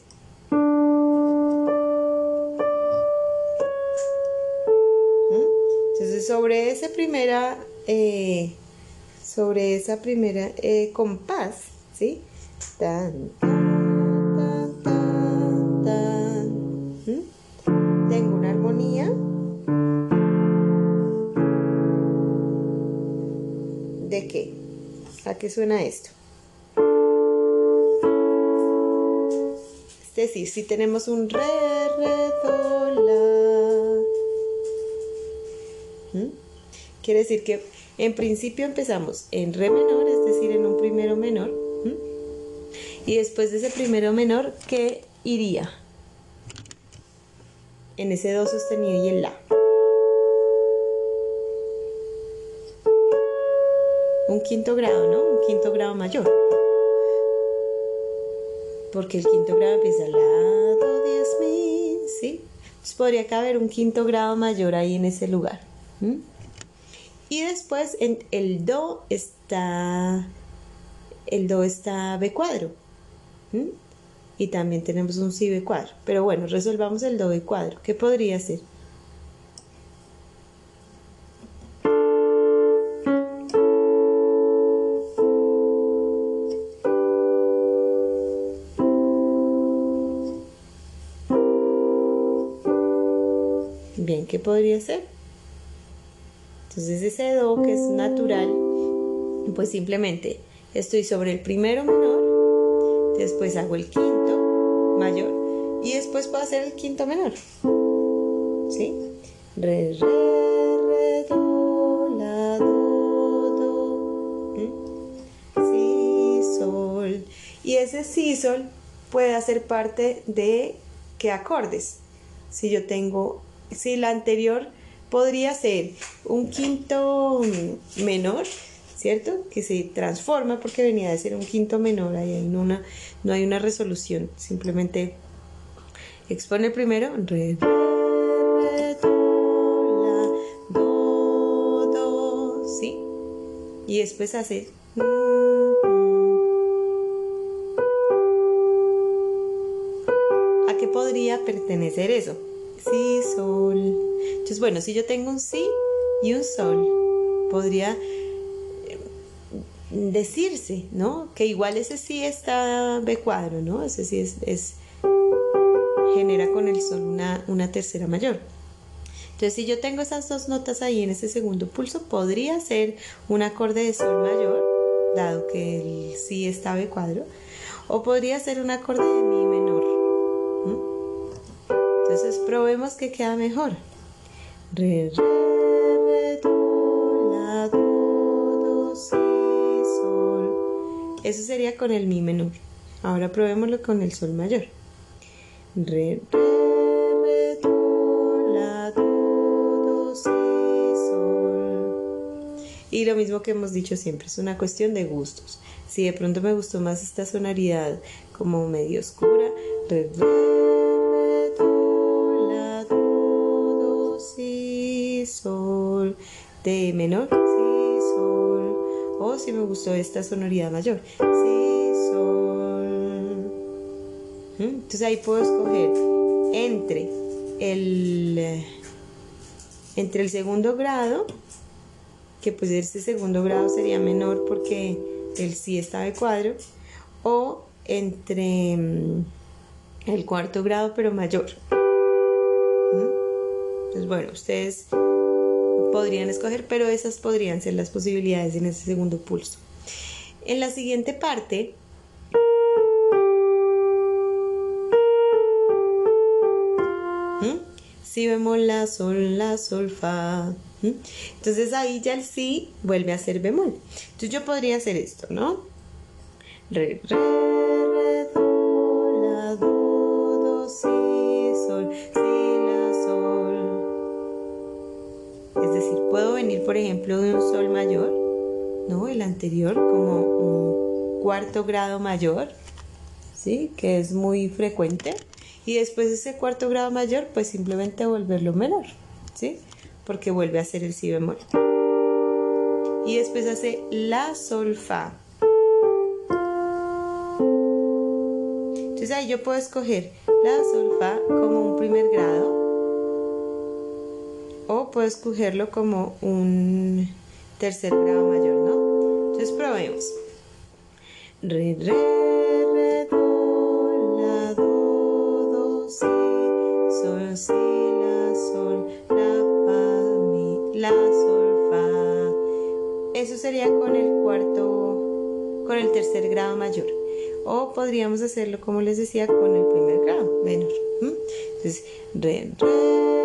primera, eh, sobre esa primera eh, compás, ¿sí? Tan, Tengo una armonía. ¿De qué? ¿A qué suena esto? Es decir, si tenemos un re, do, la. Quiere decir que en principio empezamos en re menor, es decir, en un primero menor. Y después de ese primero menor, ¿qué iría? En ese do sostenido y el la. un quinto grado, ¿no? Un quinto grado mayor. Porque el quinto grado empieza al lado de mí, ¿sí? Entonces podría caber un quinto grado mayor ahí en ese lugar. Y después en el do está el do está B cuadro. Y también tenemos un si B cuadro. Pero bueno, resolvamos el do B cuadro. ¿Qué podría ser? Bien, ¿qué podría ser? Entonces ese do que es natural, pues simplemente estoy sobre el primero menor, después hago el quinto mayor y después puedo hacer el quinto menor. ¿Sí? Re, re, re, do, la, do, do. Si, sol. Y ese si, sol puede hacer parte de qué acordes. Si yo tengo si la anterior podría ser un quinto menor, ¿cierto? Que se transforma porque venía de ser un quinto menor, ahí una, no hay una resolución, simplemente expone primero, re, re, do, la, do, do, ¿sí? Y después hace... ¿A qué podría pertenecer eso? Si, sol. Entonces, bueno, si yo tengo un si y un sol, podría eh, decirse, ¿no? Que igual ese sí está B cuadro, ¿no? Ese sí es, genera con el sol una, una tercera mayor. Entonces, si yo tengo esas dos notas ahí en ese segundo pulso, podría ser un acorde de sol mayor, dado que el si está B cuadro, o podría ser un acorde de mi menor. Entonces probemos que queda mejor. Re, re, do, la, do, do, si, sol. Eso sería con el mi menor. Ahora probémoslo con el sol mayor. Re, re, re, do, la, do, do, si, sol. Y lo mismo que hemos dicho siempre, es una cuestión de gustos. Si de pronto me gustó más esta sonoridad como medio oscura, re, re de menor, si, sol, o si me gustó esta sonoridad mayor, si, sol. ¿Mm? Entonces ahí puedo escoger entre el, entre el segundo grado, que pues este segundo grado sería menor porque el si está de cuadro, o entre mm, el cuarto grado pero mayor. ¿Mm? Entonces, bueno, ustedes podrían escoger, pero esas podrían ser las posibilidades en ese segundo pulso. En la siguiente parte, si bemol, la, sol, la, sol, fa. Entonces ahí ya el si vuelve a ser bemol. Entonces yo podría hacer esto, ¿no? Re, re, ejemplo, de un sol mayor, ¿no? El anterior, como un cuarto grado mayor, ¿sí? Que es muy frecuente. Y después de ese cuarto grado mayor, pues simplemente volverlo menor, ¿sí? Porque vuelve a ser el si bemol. y después hace la, sol, fa. Entonces ahí yo puedo escoger la, sol, fa como un primer grado puedo escogerlo como un tercer grado mayor, ¿no? Entonces probemos. Re, re, re, do, la, do, do, si, sol, si, la, sol, la, fa, mi, la, sol, fa. Eso sería con el cuarto, con el tercer grado mayor. O podríamos hacerlo, como les decía, con el primer grado menor. Entonces, re, re,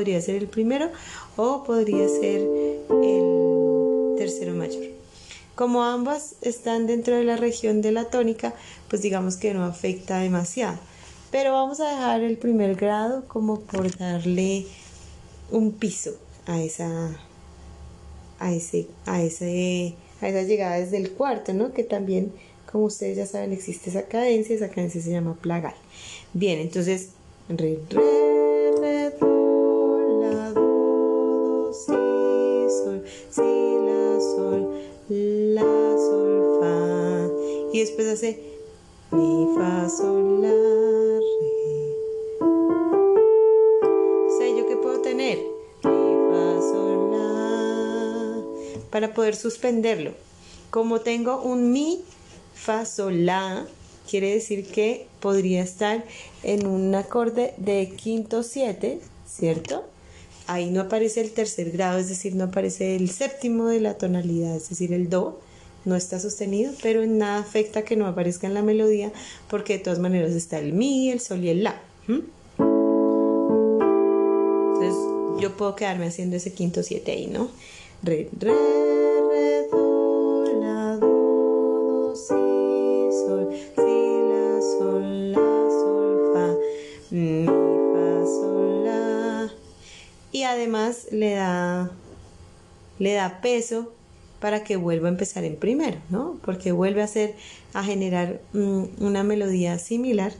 podría ser el primero o podría ser el tercero mayor. Como ambas están dentro de la región de la tónica, pues digamos que no afecta demasiado. Pero vamos a dejar el primer grado como por darle un piso a esa a ese a ese a esa llegada desde el cuarto, ¿no? Que también, como ustedes ya saben, existe esa cadencia, esa cadencia se llama plagal. Bien, entonces re re para poder suspenderlo. Como tengo un mi, fa, sol, la, quiere decir que podría estar en un acorde de quinto 7, ¿cierto? Ahí no aparece el tercer grado, es decir, no aparece el séptimo de la tonalidad, es decir, el do no está sostenido, pero en nada afecta que no aparezca en la melodía porque de todas maneras está el mi, el sol y el la. Entonces yo puedo quedarme haciendo ese quinto 7 ahí, ¿no? Re, re, re, do, la, do, do, si, sol, si, la, sol, la, sol, fa, mi, fa, sol, la. Y además le da, le da peso para que vuelva a empezar en primero, ¿no? Porque vuelve a hacer, a generar mm, una melodía similar.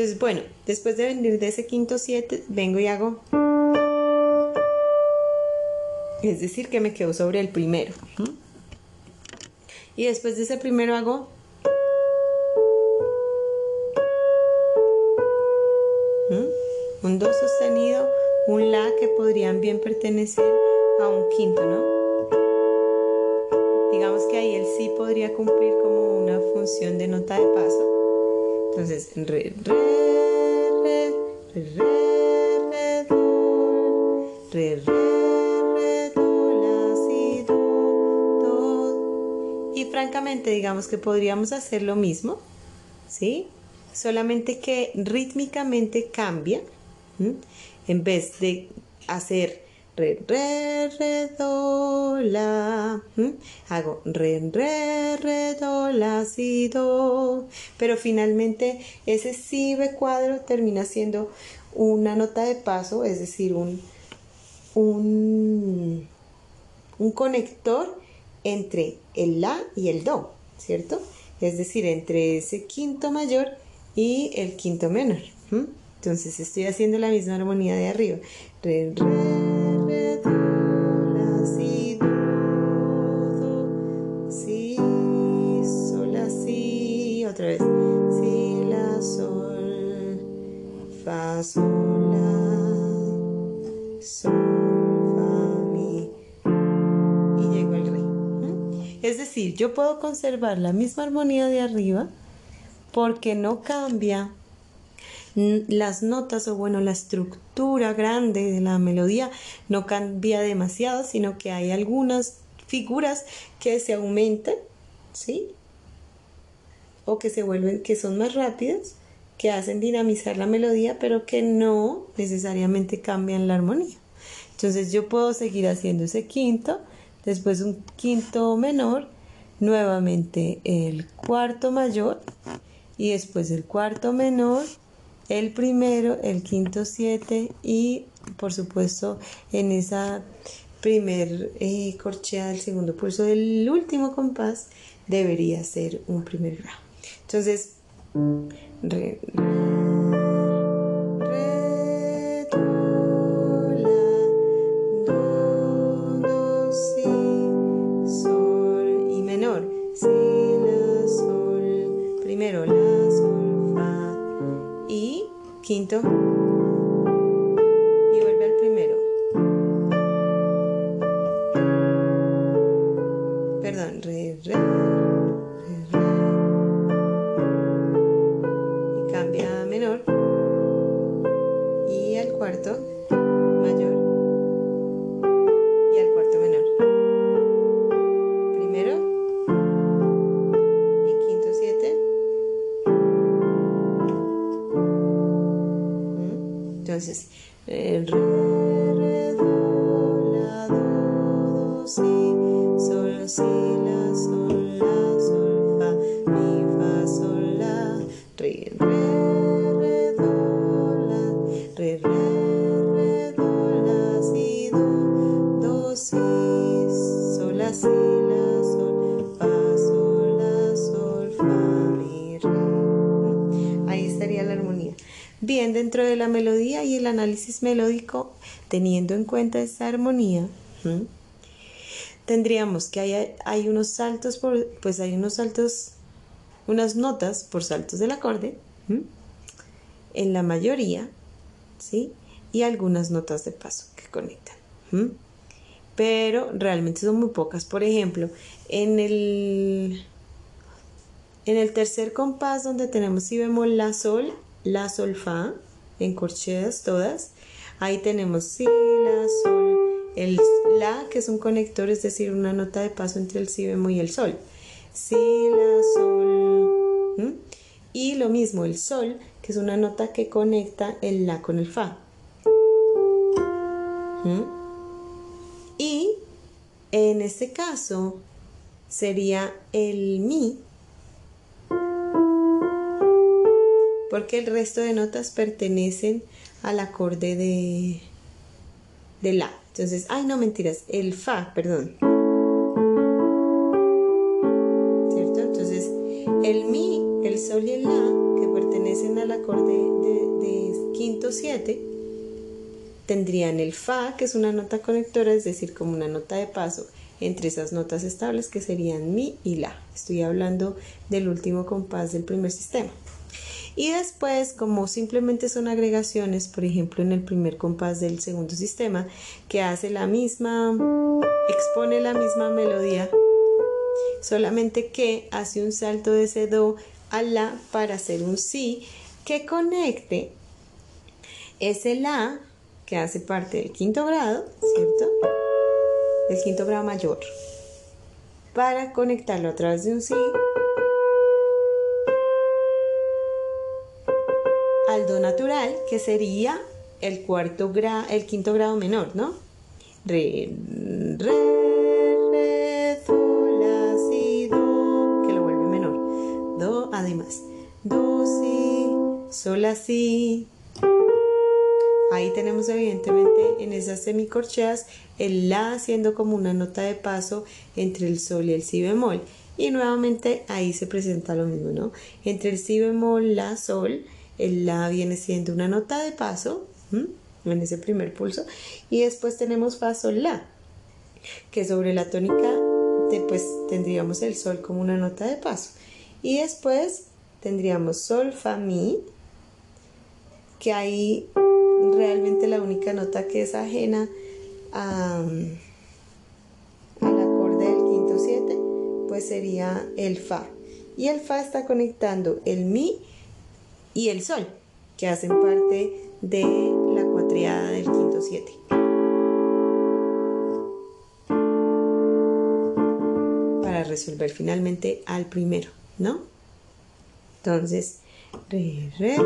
Entonces, bueno, después de venir de ese quinto 7, vengo y hago... Es decir, que me quedo sobre el primero. Y después de ese primero hago... Un do sostenido, un la que podrían bien pertenecer a un quinto, ¿no? Digamos que ahí el sí podría cumplir como una función de nota de paso. Entonces, re, re, re, re, re, re, do, re, re, re, do, la, si, do, do. Y francamente, digamos que podríamos hacer lo mismo, ¿sí? Solamente que rítmicamente cambia. En vez de hacer re, re, re, do, la. Hago re, re, re, do, la, si, do. Pero finalmente ese si be cuadro termina siendo una nota de paso, es decir, un, un, un conector entre el la y el do, ¿cierto? Es decir, entre ese quinto mayor y el quinto menor. Entonces estoy haciendo la misma armonía de arriba. Re, re, si, do, si, sol, la, si, otra vez, si, la, sol, fa, sol, la, sol, fa, mi, y llego al re. Es decir, yo puedo conservar la misma armonía de arriba porque no cambia las notas o bueno la estructura grande de la melodía no cambia demasiado sino que hay algunas figuras que se aumentan sí o que se vuelven que son más rápidas que hacen dinamizar la melodía pero que no necesariamente cambian la armonía. Entonces yo puedo seguir haciendo ese quinto después un quinto menor nuevamente el cuarto mayor y después el cuarto menor, el primero, el quinto siete y por supuesto en esa primer eh, corchea del segundo pulso del último compás debería ser un primer grado. Entonces, re, y melódico, teniendo en cuenta esta armonía, tendríamos que hay, hay, unos saltos, por, pues hay unos saltos, unas notas por saltos del acorde, en la mayoría, ¿sí? Y algunas notas de paso que conectan. Pero realmente son muy pocas. Por ejemplo, en el, en el tercer compás donde tenemos si bemol la sol, la, sol, fa, en corcheas todas. Ahí tenemos si, la, sol, el la, que es un conector, es decir, una nota de paso entre el si bemol y el sol. Si, la, sol. Y lo mismo, el sol, que es una nota que conecta el la con el fa. Y en este caso sería el mi porque el resto de notas pertenecen al acorde de, de la. Entonces, ay, no mentiras, el fa, perdón. ¿Cierto? Entonces, el mi, el sol y el la, que pertenecen al acorde de, quinto 7, tendrían el fa, que es una nota conectora, es decir, como una nota de paso entre esas notas estables que serían mi y la. Estoy hablando del último compás del primer sistema. Y después, como simplemente son agregaciones, por ejemplo, en el primer compás del segundo sistema, que hace la misma, expone la misma melodía, solamente que hace un salto de ese do a la para hacer un si que conecte ese la que hace parte del quinto grado, ¿cierto? Del quinto grado mayor, para conectarlo a través de un si natural, que sería el cuarto grado, el quinto grado menor, ¿no? Re, re, re, do, la, si, do, que lo vuelve menor. Do, además. Do, si, sol, la, si. Ahí tenemos evidentemente en esas semicorcheas el la siendo como una nota de paso entre el sol y el si bemol. Y nuevamente ahí se presenta lo mismo, ¿no? Entre el si bemol, la, sol el La viene siendo una nota de paso en ese primer pulso y después tenemos Fa Sol La que sobre la tónica pues tendríamos el Sol como una nota de paso. Y después tendríamos Sol Fa Mi que ahí realmente la única nota que es ajena a, al acorde del quinto 7 pues sería el Fa. Y el Fa está conectando el Mi y el Sol, que hacen parte de la cuatriada del quinto 7. Para resolver finalmente al primero, ¿no? Entonces, re, re,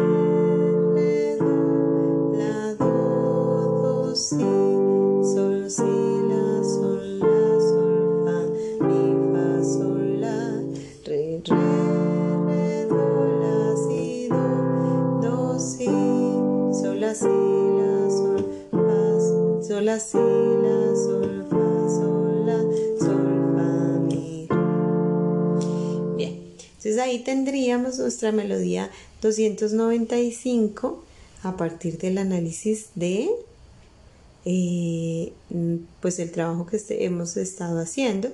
la, sol, fa, sol, la, sol, fa, sol, la, sol, fa, mi. Bien, entonces ahí tendríamos nuestra melodía 295 a partir del análisis de eh, pues el trabajo que este, hemos estado haciendo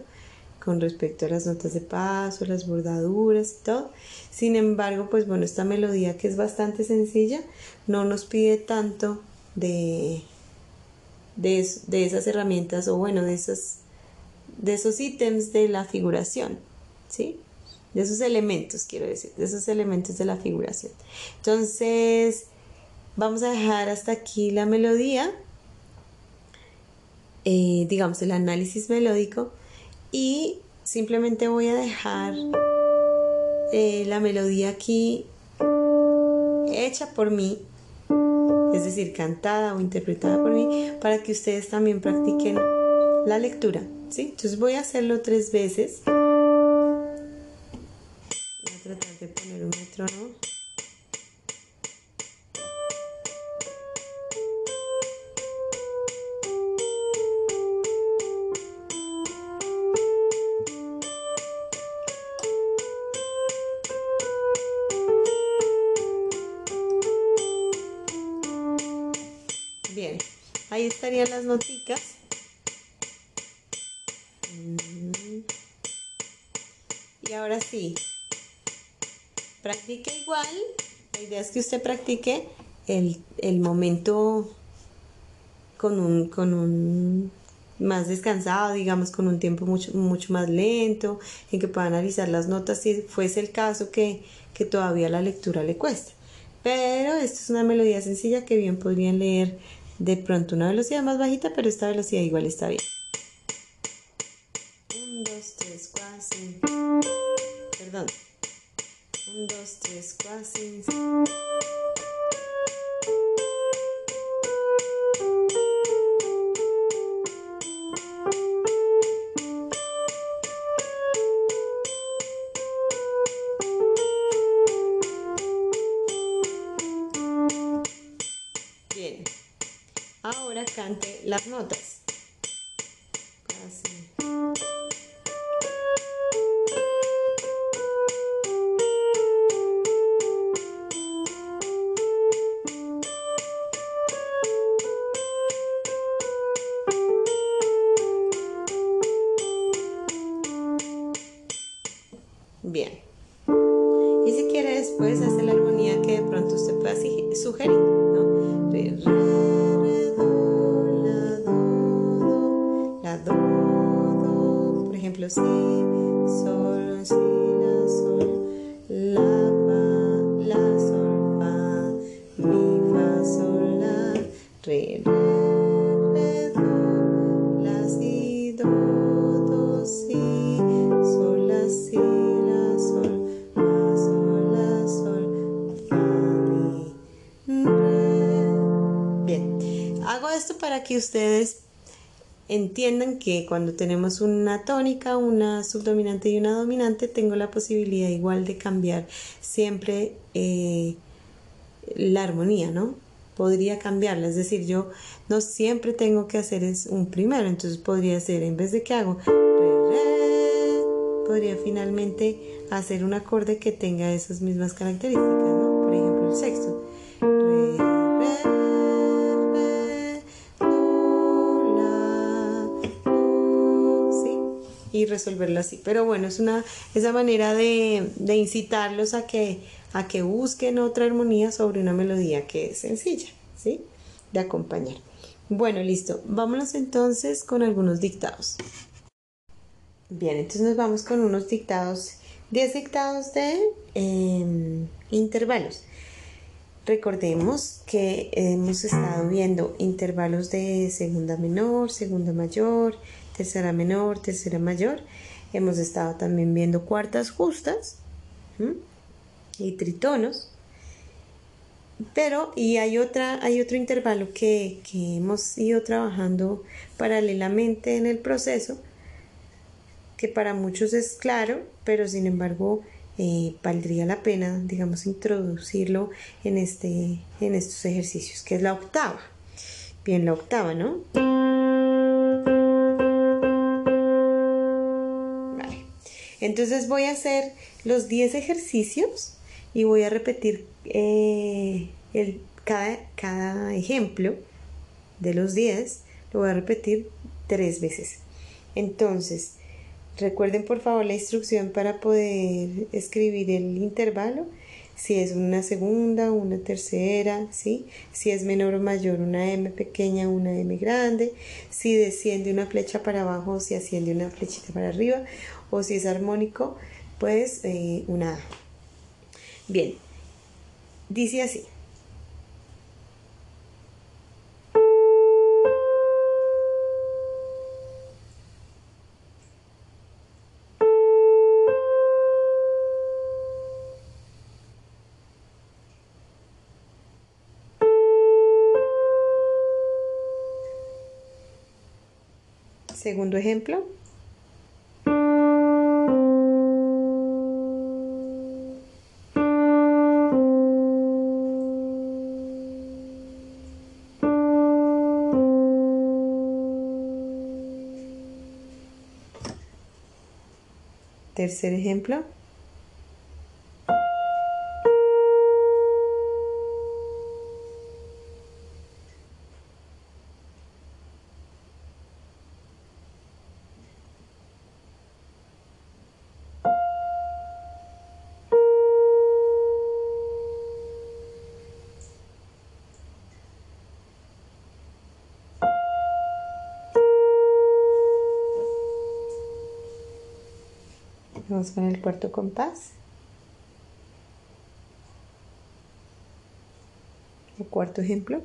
con respecto a las notas de paso, las bordaduras y todo. Sin embargo, pues bueno, esta melodía que es bastante sencilla no nos pide tanto de, de, de esas herramientas o bueno, de, esas, de esos ítems de la figuración, ¿sí? De esos elementos, quiero decir, de esos elementos de la figuración. Entonces, vamos a dejar hasta aquí la melodía, eh, digamos, el análisis melódico y simplemente voy a dejar eh, la melodía aquí hecha por mí, es decir, cantada o interpretada por mí, para que ustedes también practiquen la lectura. ¿sí? Entonces voy a hacerlo tres veces. Voy a tratar de poner un metrónomo. Las noticas. Mm. Y ahora sí, practique igual. La idea es que usted practique el, momento con un, con un más descansado, digamos, con un tiempo mucho, mucho más lento, en que pueda analizar las notas si fuese el caso que, que todavía la lectura le cuesta. Pero esto es una melodía sencilla que bien podrían leer de pronto una velocidad más bajita, pero esta velocidad igual está bien. 1, 2, 3, 4, 5. Perdón. 1, 2, 3, 4, 5. Las notas. Ustedes entiendan que cuando tenemos una tónica, una subdominante y una dominante, tengo la posibilidad igual de cambiar siempre eh, la armonía, ¿no? Podría cambiarla, es decir, yo no siempre tengo que hacer es un primero, entonces podría ser, en vez de que hago re, podría finalmente hacer un acorde que tenga esas mismas características, ¿no? Por ejemplo, el sexto. Resolverlo así. Pero bueno, es una esa manera de, de incitarlos a que, a que busquen otra armonía sobre una melodía que es sencilla, ¿sí? De acompañar. Bueno, listo. Vámonos entonces con algunos dictados. Bien, entonces nos vamos con unos dictados, 10 dictados de eh, intervalos. Recordemos que hemos estado viendo intervalos de segunda menor, segunda mayor, tercera menor, tercera mayor. Hemos estado también viendo cuartas justas y tritonos. Pero, y hay, otra, hay otro intervalo que, que hemos ido trabajando paralelamente en el proceso, que para muchos es claro, pero sin embargo eh, valdría la pena, digamos, introducirlo en, este, en estos ejercicios, que es la octava. Bien, la octava, ¿no? Entonces voy a hacer los 10 ejercicios y voy a repetir eh, el, cada, cada ejemplo de los 10, lo voy a repetir tres veces. Entonces, recuerden por favor la instrucción para poder escribir el intervalo si es una segunda, una tercera, ¿sí? Si es menor o mayor, una M pequeña, una M grande, si desciende una flecha para abajo, si asciende una flechita para arriba, o si es armónico, pues eh, una. Bien, dice así. Segundo ejemplo. Tercer ejemplo. Vamos con el cuarto compás. El cuarto ejemplo.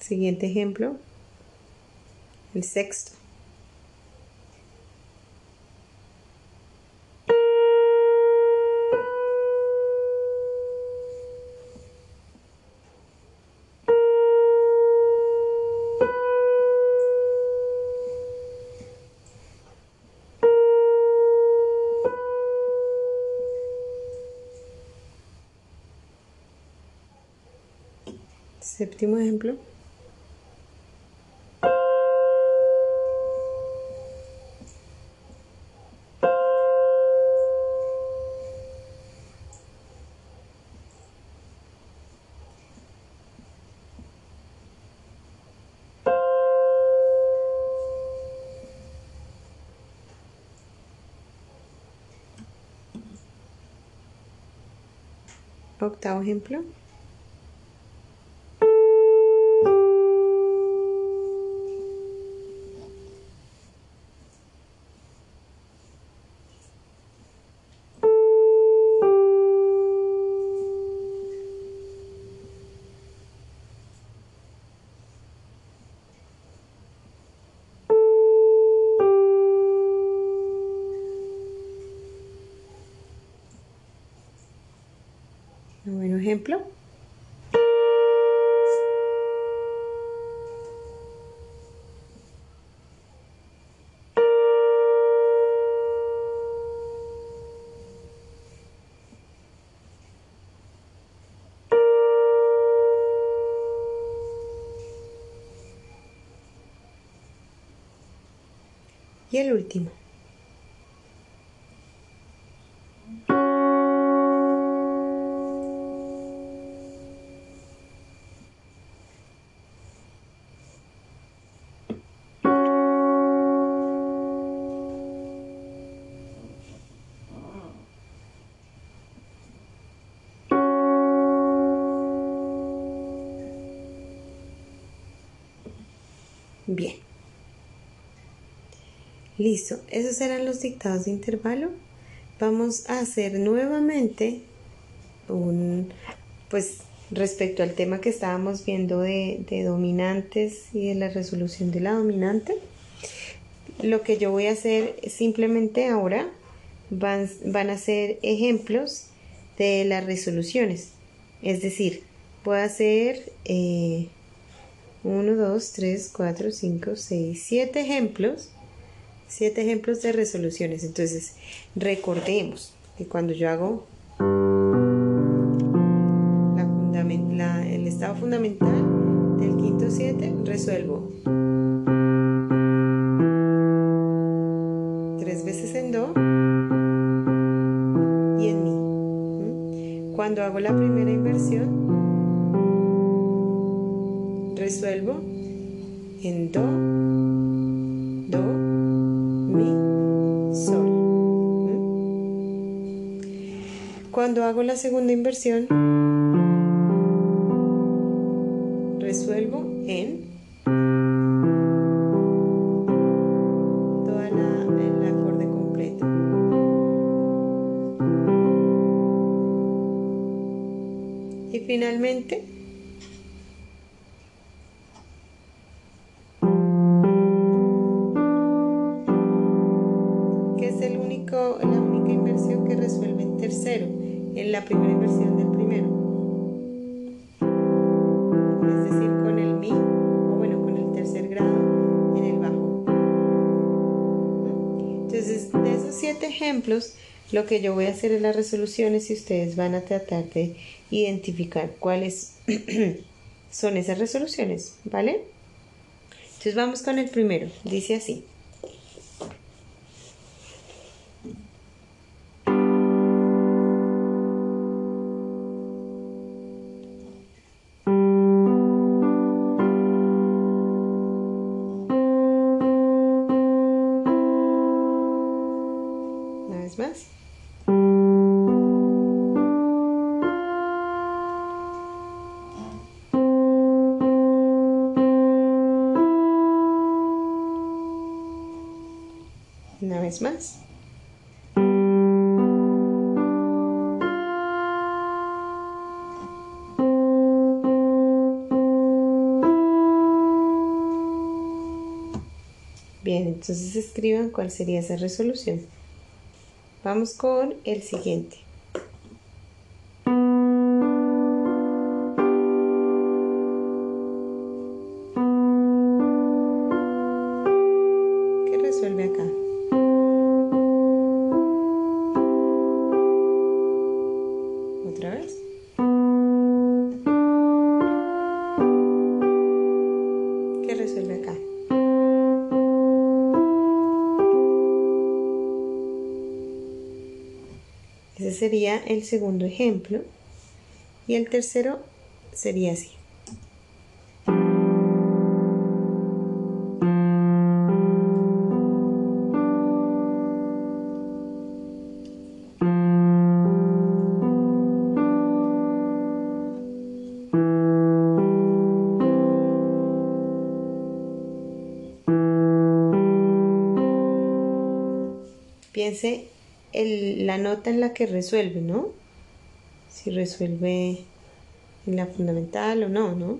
Siguiente ejemplo, el sexto. Séptimo ejemplo. Octavo ejemplo. Ejemplo. Y el último. Listo, esos eran los dictados de intervalo. Vamos a hacer nuevamente un, pues respecto al tema que estábamos viendo de, dominantes y de la resolución de la dominante. Lo que yo voy a hacer simplemente ahora van, van a ser ejemplos de las resoluciones. Es decir, voy a hacer 1, 2, 3, 4, 5, 6, 7 ejemplos. 7 ejemplos de resoluciones. Entonces, recordemos que cuando yo hago el estado fundamental del quinto 7, resuelvo tres veces en Do y en Mi. Cuando hago la primera inversión, resuelvo en Do, Do, Cuando hago la segunda inversión, resuelvo en toda la, el acorde completo. Y finalmente lo que yo voy a hacer es las resoluciones y ustedes van a tratar de identificar cuáles son esas resoluciones, ¿vale? Entonces vamos con el primero, dice así. Más. Bien, entonces escriban cuál sería esa resolución. Vamos con el siguiente. Sería el segundo ejemplo. Y el tercero sería así. Piense la nota en la que resuelve, ¿no? Si resuelve en la fundamental o no, ¿no?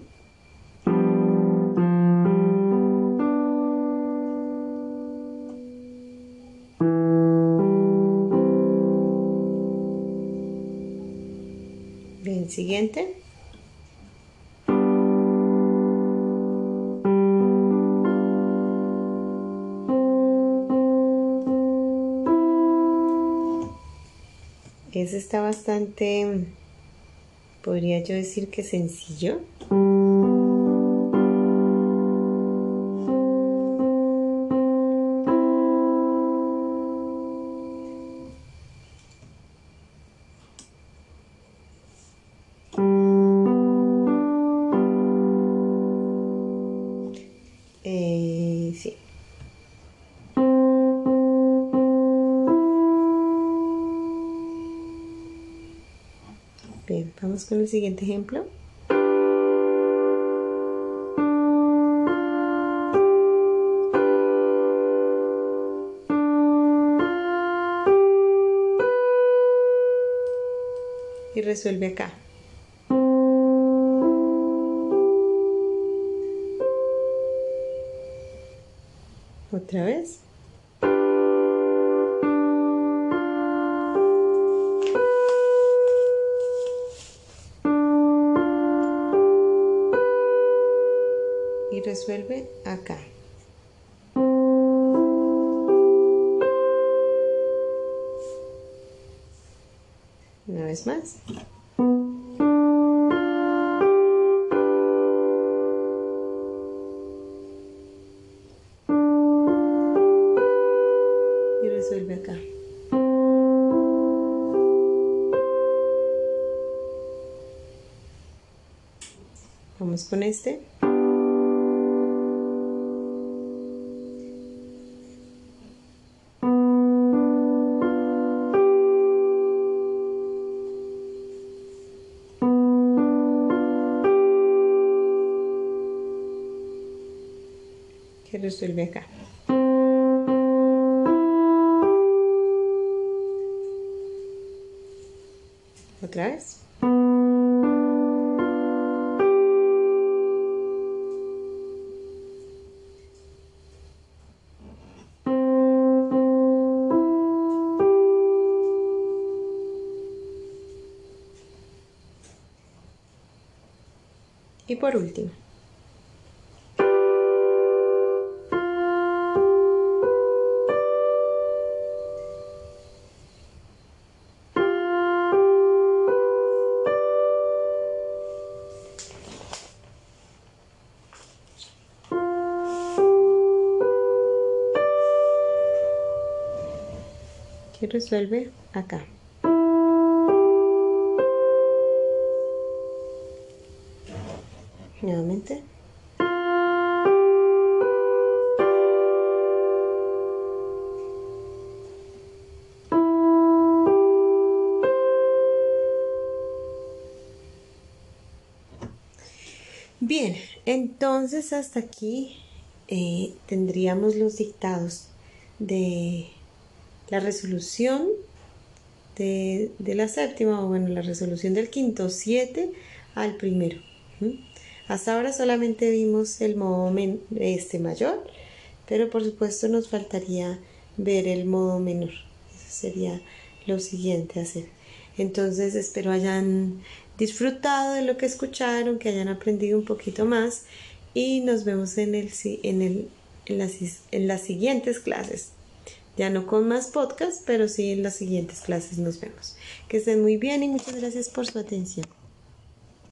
Ese está bastante, podría yo decir que sencillo. Con el siguiente ejemplo. Y resuelve acá. Una vez más. Y resuelve acá. Vamos con este. Que resuelve acá. Resuelve acá. Nuevamente. Bien, entonces hasta aquí eh, tendríamos los dictados de la resolución de, la séptima, o bueno, la resolución del quinto 7 al primero. Hasta ahora solamente vimos el modo este mayor, pero por supuesto nos faltaría ver el modo menor. Eso sería lo siguiente a hacer. Entonces espero hayan disfrutado de lo que escucharon, que hayan aprendido un poquito más y nos vemos en, el, en, el, en, las, en las siguientes clases. Ya no con más podcasts, pero sí en las siguientes clases nos vemos. Que estén muy bien y muchas gracias por su atención.